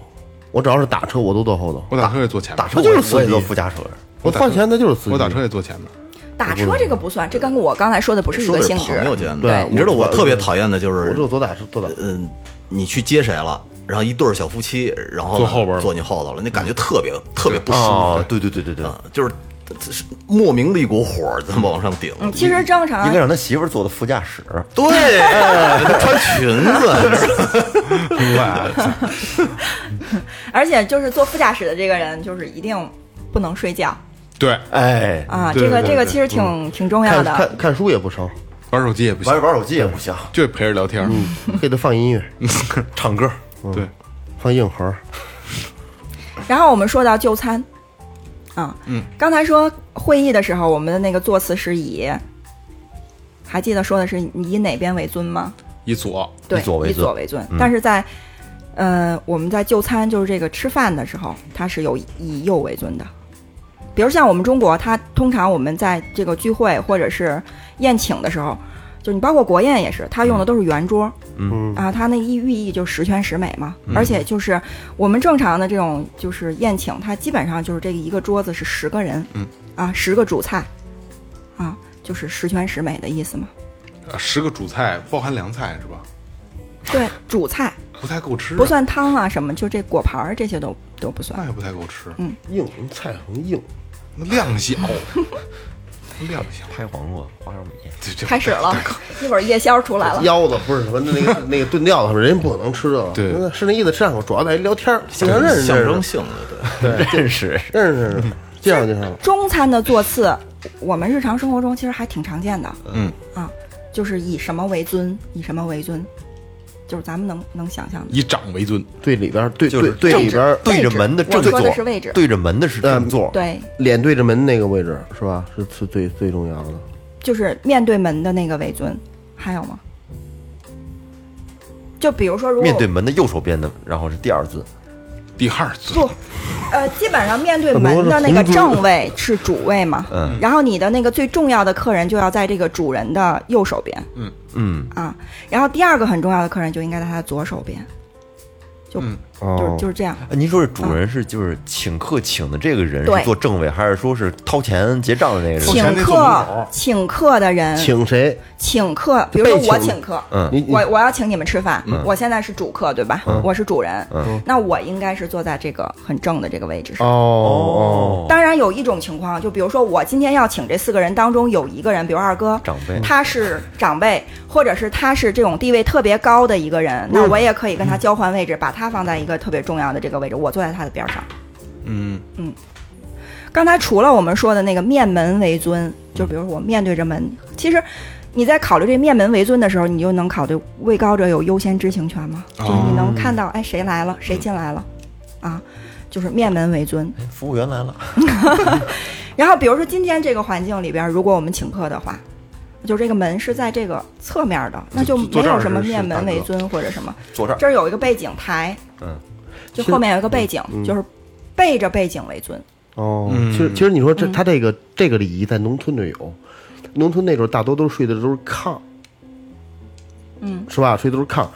我只要是打车我都坐后头。我打车也坐前面，打车就是司机我也坐副驾驶，我换钱那就是司机。我打车也坐前面。打车这个不算，这跟我刚才说的不是一个性质。朋友间的。对你知道我我特别讨厌的就是我就坐打车坐打。嗯，你去接谁了，然后一对儿小夫妻，然后坐后边了坐你后头了，那感觉特别特别不舒服。哦，对对对对对，啊，就是这是莫名的一股火在往上顶。嗯，其实正常应该让他媳妇儿坐的副驾驶，对，他 穿裙子，而且就是坐副驾驶的这个人，就是一定不能睡觉。对，哎，啊。这个这个其实挺挺重要的。看看看书也不成，玩手机也不行。玩，玩手机也不行，就陪着聊天。给他放音乐，唱歌，对，放硬核。然后我们说到就餐，啊，嗯，刚才说会议的时候，我们的那个座次是以，还记得说的是以哪边为尊吗？以左，对，以左为尊为尊。但是在呃，我们在就餐，就是这个吃饭的时候，它是有以右为尊的。比如像我们中国，它通常我们在这个聚会或者是宴请的时候，就你包括国宴也是，他用的都是圆桌，嗯啊，他那意寓意就十全十美嘛。而且就是我们正常的这种就是宴请，它基本上就是这个一个桌子是十个人，嗯，啊，十个主菜，啊，就是十全十美的意思嘛。啊十个主菜包含凉菜是吧？对，主菜 不太够吃啊，不算汤啊什么，就这果盘儿这些都都不算那。也不太够吃，嗯硬菜很硬，那量小，量小。拍黄瓜、花生米，开始了，一会儿夜宵出来了。腰子不是什么那个 那个炖吊子，人家不可能吃这个。对是那意思，吃两口，主要在聊天儿，互相认识象，征性的，对。认识认识认识，介绍介绍。中餐的座次，我们日常生活中其实还挺常见的。嗯啊，就是以什么为尊，以什么为尊，就是咱们能能想象的。以掌为尊，对里边儿对就是对对里边儿对着门的正我说座是位置，对着门的是正座，对，脸对着门那个位置是吧？是是最最重要的。就是面对门的那个为尊。还有吗？就比如说，如果面对门的右手边的，然后是第二尊，第二次。不，呃，基本上面对门的那个正位是主位嘛，嗯。然后你的那个最重要的客人就要在这个主人的右手边。嗯，啊，然后第二个很重要的客人就应该在他的左手边，就嗯就是就是这样。哎您说是主人是就是请客请的这个人对是做正位，还是说是掏钱结账的那个人？请客请客的人，请谁？请客，比如说我请客，嗯我我要请你们吃饭，我现在是主客对吧？我是主人，那我应该是坐在这个很正的这个位置上。哦当然有一种情况，就比如说我今天要请这四个人当中有一个人，比如二哥，长辈他是长辈，或者是他是这种地位特别高的一个人，那我也可以跟他交换位置，把他放在一个特别重要的这个位置，我坐在他的边上。嗯。嗯，刚才除了我们说的那个面门为尊，就比如我面对着门，其实你在考虑这面门为尊的时候，你就能考虑位高者有优先知情权吗，就是你能看到，哎，谁来了，谁进来了，啊，就是面门为尊。哎服务员来了，然后比如说今天这个环境里边，如果我们请客的话，就这个门是在这个侧面的，那就没有什么面门为尊或者什么。坐这儿这儿有一个背景台，嗯，就后面有一个背景，就是背着背景为尊。哦，嗯其实其实你说这他这个这个礼仪在农村就有，农村那时候大多都睡的都是炕，嗯，是吧？睡的都是炕，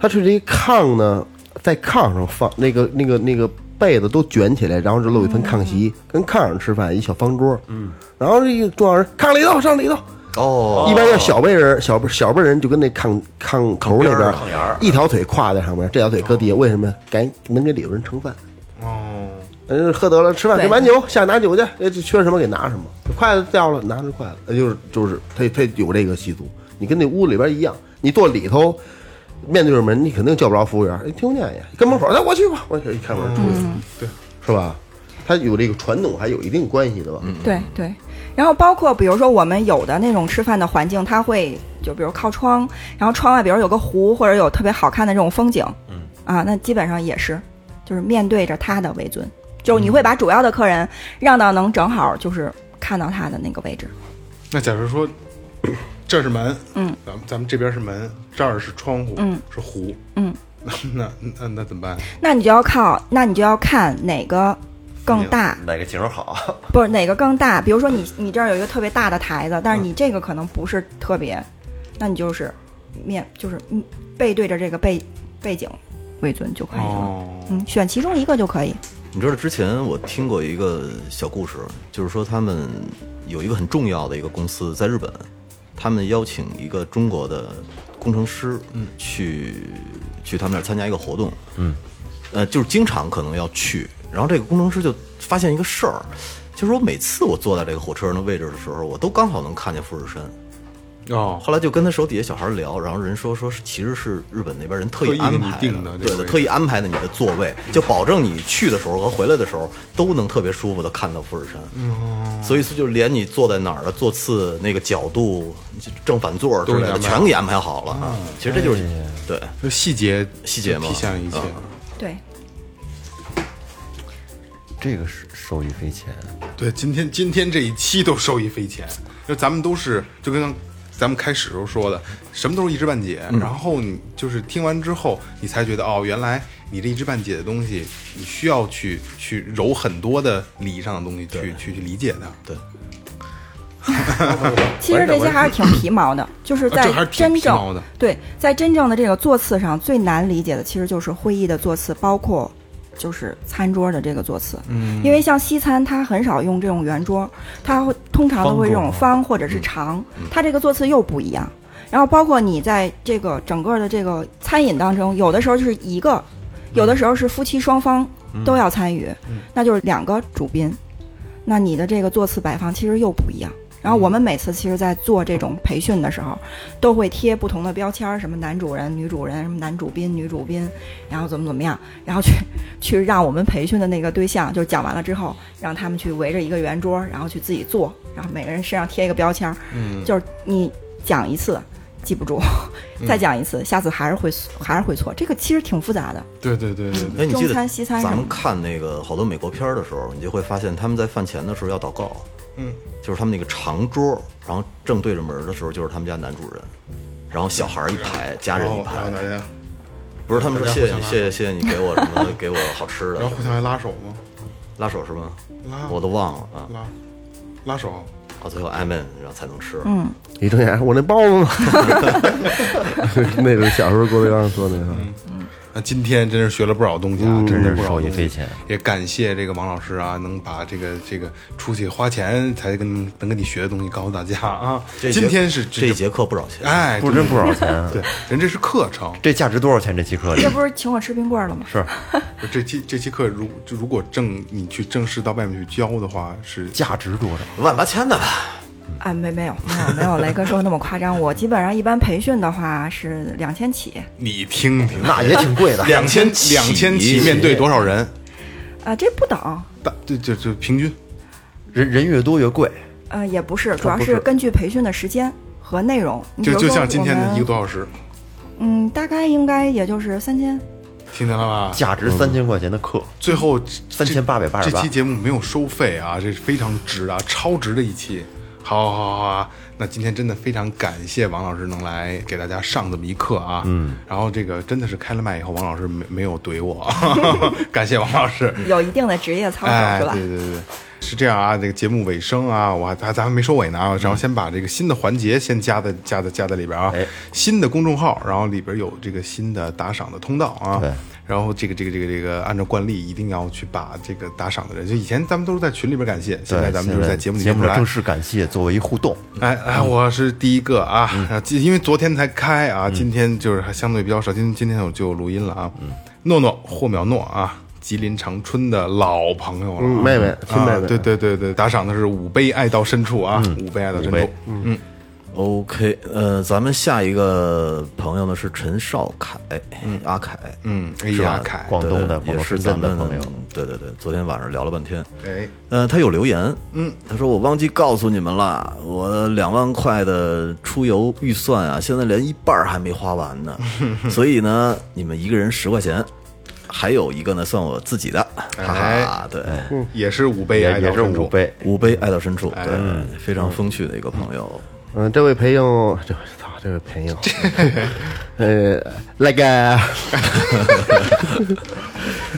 他睡这一炕呢，在炕上放那个那个那个被子都卷起来，然后就露一层炕席，跟炕上吃饭，一小方桌，嗯，然后这个重要人炕里头上里头，哦，一般要小辈人小辈小辈人就跟那炕炕头那边炕沿儿。一条腿跨在上面，这条腿搁地下，为什么？赶能给里头人盛饭。哦，嗯，喝得了，吃饭对。给碗酒，下去拿酒去，哎，这缺什么给拿什么，筷子掉了拿着筷子，呃就是就是他他有这个习俗，你跟那屋里边一样，你坐里头，面对着门，你肯定叫不着服务员，哎，听不见呀，跟门口，那我去吧，我一开门出去，对，是吧？他有这个传统还有一定关系的吧？对对，然后包括比如说我们有的那种吃饭的环境，它会就比如靠窗，然后窗外比如有个湖或者有特别好看的这种风景，嗯啊，那基本上也是就是面对着他的为尊，就是你会把主要的客人让到能正好就是看到他的那个位置。那假如说 这是门，嗯，咱们咱们这边是门，这儿是窗户，嗯，是湖，嗯，那那那那怎么办？那你就要靠，那你就要看哪个更大，哪个景儿好？不是哪个更大。比如说你你这儿有一个特别大的台子，但是你这个可能不是特别，那你就是面就是嗯背对着这个背背景为尊就可以了。哦，嗯，选其中一个就可以。你知道之前我听过一个小故事，就是说他们有一个很重要的一个公司在日本，他们邀请一个中国的工程师，嗯，去去他们那儿参加一个活动，嗯，呃，就是经常可能要去，然后这个工程师就发现一个事儿，就是我每次我坐在这个火车上的位置的时候，我都刚好能看见富士山。哦，后来就跟他手底下小孩聊，然后人说说是其实是日本那边人特特意给你意安排定的对的，特意安排的你的座位，就保证你去的时候和回来的时候都能特别舒服的看到富士山。哦所以就连你坐在哪儿的座次那个角度、正反座之类的，全给你安排好了。其实这就是对就细节细节嘛体现了一切。嗯对，这个是受益匪浅。对，今天今天这一期都受益匪浅，就咱们都是就跟咱们开始时候说的，什么都是一知半解，然后你就是听完之后，你才觉得哦，原来你这一知半解的东西，你需要去去揉很多的礼仪上的东西去去去理解它。对，其实这些还是挺皮毛的，就是在真正皮毛的。对在真正的这个座次上最难理解的，其实就是会议的座次，包括就是餐桌的这个座次。嗯，因为像西餐，它很少用这种圆桌，它会通常都会这种方或者是长，它这个座次又不一样。然后包括你在这个整个的这个餐饮当中，有的时候就是一个，有的时候是夫妻双方都要参与，那就是两个主宾，那你的这个座次摆放其实又不一样。然后我们每次其实，在做这种培训的时候，都会贴不同的标签儿，什么男主人、女主人，什么男主宾、女主宾，然后怎么怎么样，然后去去让我们培训的那个对象，就讲完了之后，让他们去围着一个圆桌，然后去自己做，然后每个人身上贴一个标签儿，嗯，就是你讲一次记不住，再讲一次，下次还是会还是会错，这个其实挺复杂的。对对对对对，哎，你记得中餐西餐什咱们看那个好多美国片儿的时候，你就会发现他们在饭前的时候要祷告，嗯，就是他们那个长桌，然后正对着门的时候就是他们家男主人，然后小孩一排，家人一排。不是他们说谢谢谢谢谢谢你给我什么给我好吃的。然后，互相还拉手吗？拉手是吗？拉。我都忘了啊，拉。拉手，到最后挨闷，然后才能吃。嗯，一睁眼，我那包子呢？那个小时候郭德纲说那个，那今天真是学了不少东西啊，真是不少受益东西匪浅。也感谢这个王老师啊，能把这个这个出去花钱才跟能跟你学的东西告诉大家啊。今天是这一节课不少钱，哎，不真不少钱啊对，人这是课程。这价值多少钱？这期课里这不是请我吃冰棍儿了吗？是 这期这期课如就如果正你去正式到外面去教的话，是价值多少？万八千的吧。啊，没没有没有没有雷哥说的那么夸张。我基本上一般培训的话是两千起，你听听，那也挺贵的。两千两千起面对多少人？啊，这不等，大对就就平均人人越多越贵，呃，也不是，主要是根据培训的时间和内容。就就像今天的一个多小时，嗯，大概应该也就是三千。听见了吧？价值三千块钱的课，最后三千八百八十八这期节目没有收费啊，这是非常值啊，超值的一期。好好好好啊！那今天真的非常感谢王老师能来给大家上这么一课啊。嗯，然后这个真的是开了麦以后，王老师没没有怼我，感谢王老师。有一定的职业操守、哎，是吧？对对对，是这样啊。这个节目尾声啊，我还咱咱还没收尾呢啊，然后先把这个新的环节先加在加在加在里边啊。哎新的公众号，然后里边有这个新的打赏的通道啊。对。然后这个这个这个这个，按照惯例，一定要去把这个打赏的人，就以前咱们都是在群里边感谢，现在，咱们就是在节目里面来节目的正。式感谢作为一互动，哎哎，我是第一个啊，因为昨天才开啊，今天就是还相对比较少，今今天我就录音了啊。嗯。诺诺霍淼诺啊，吉林长春的老朋友了啊，嗯妹妹亲妹妹。啊对对对对，打赏的是五杯爱到深处啊，五杯爱到深处。嗯，OK，呃，咱们下一个朋友呢是陈少凯，阿凯，嗯哎是吧？阿凯。广东的也是咱们的朋友，对对对，昨天晚上聊了半天，哎，呃，他有留言，嗯，他说我忘记告诉你们了，我两万块的出游预算啊，现在连一半儿还没花完呢，所以呢，你们一个人十块钱，还有一个呢算我自己的，哈哈，对，也是五杯爱也也是到深处，五杯，五杯爱到深处，哎。对，非常风趣的一个朋友，嗯，这位朋友，这位操，这位朋友，呃，那个，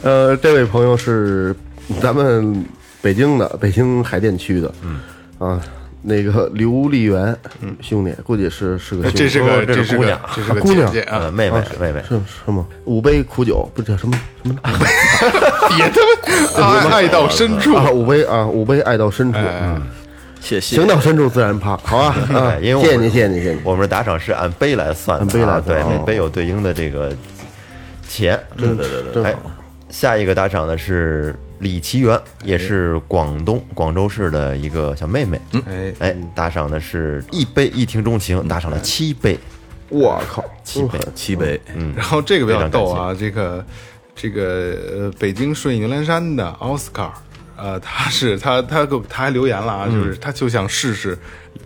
呃，这位朋友是咱们北京的，北京海淀区的，嗯，啊，那个刘丽媛，嗯，兄弟，估计是是个这是个这是姑娘。这是个姑娘。啊。呃，，妹妹妹妹，是是吗？五杯苦酒，不是叫什么什么？别他妈 爱到深处，啊？五杯啊，五杯爱到深处，嗯，谢谢，行到深处自然趴，好啊，因为我谢谢您，谢谢您，谢谢你。我们的打赏是按杯来算的啊，按杯来算对，哦每杯有对应的这个钱。对对对对，哎，下一个打赏的是李奇缘，也是广东广州市的一个小妹妹。哎，哎，打赏的是一杯一听钟情，打赏了七杯，我靠，七杯。七杯，嗯，然后这个比较逗啊，这个这个呃，北京顺义牛栏山的奥斯卡，呃，他是他他给我他还留言了啊，就是他就想试试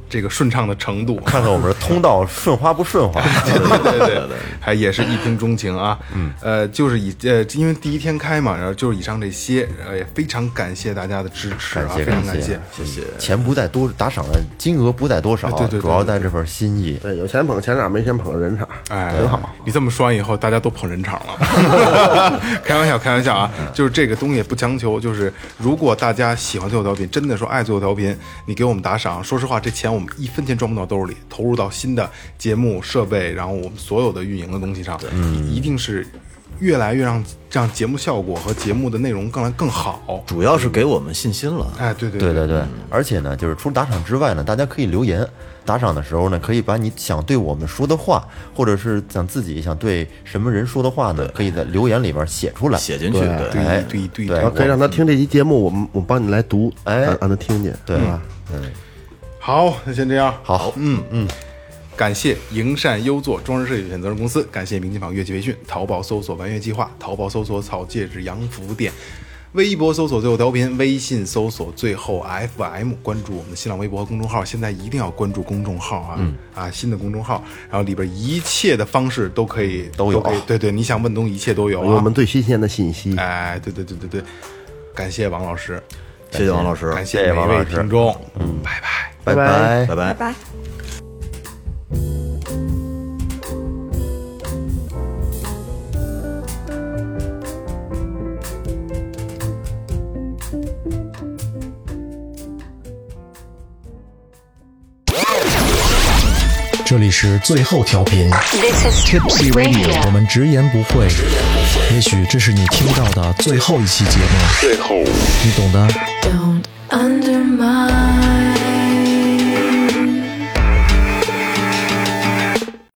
这个顺畅的程度，看看我们的通道顺滑不顺滑。对对对对，还也是一听钟情啊。嗯，呃，就是以呃，因为第一天开嘛，然后就是以上这些，呃，也非常感谢大家的支持啊，非常感谢谢。谢谢。钱不在多，打赏的金额不在多少，对对主要在这份心意。对，有钱捧钱场，没钱捧人场，哎，很好。你这么说完以后，大家都捧人场了。开玩笑，开玩笑啊！就是这个东西不强求，就是如果大家喜欢最后调频，真的说爱最后调频，你给我们打赏，说实话，这钱我们一分钱赚不到兜里，投入到新的节目设备，然后我们所有的运营的东西上，一定是越来越让让节目效果和节目的内容更来更好。主要是给我们信心了。哎，对对对对对，而且呢，就是除了打赏之外呢，大家可以留言。打赏的时候呢，可以把你想对我们说的话，或者是想自己想对什么人说的话呢，可以在留言里边写出来，写进去对对哎，对对对然后可以让他听这期节目，我们我帮你来读，哎让让他听见，对是吧？好，那先这样。好，嗯嗯，感谢营善优作装饰设计有限责任公司，感谢明金坊乐器培训，淘宝搜索“完乐计划”，淘宝搜索“草戒指洋服店”，微博搜索“最后调频”，微信搜索“最后 FM”，关注我们的新浪微博和公众号。现在一定要关注公众号啊、啊，新的公众号，然后里边一切的方式都可以都有可以对对，你想问东西一切都有啊。我们最新鲜的信息。哎，对对对对对，感谢王老师，谢谢王老师，感谢谢每位王老师听众，嗯，拜拜。拜拜拜拜拜。拜。这里是最后调频，This is Tipsy Radio. 我们直言不讳。也许这是你听到的最后一期节目，最后，你懂的。Don't undermine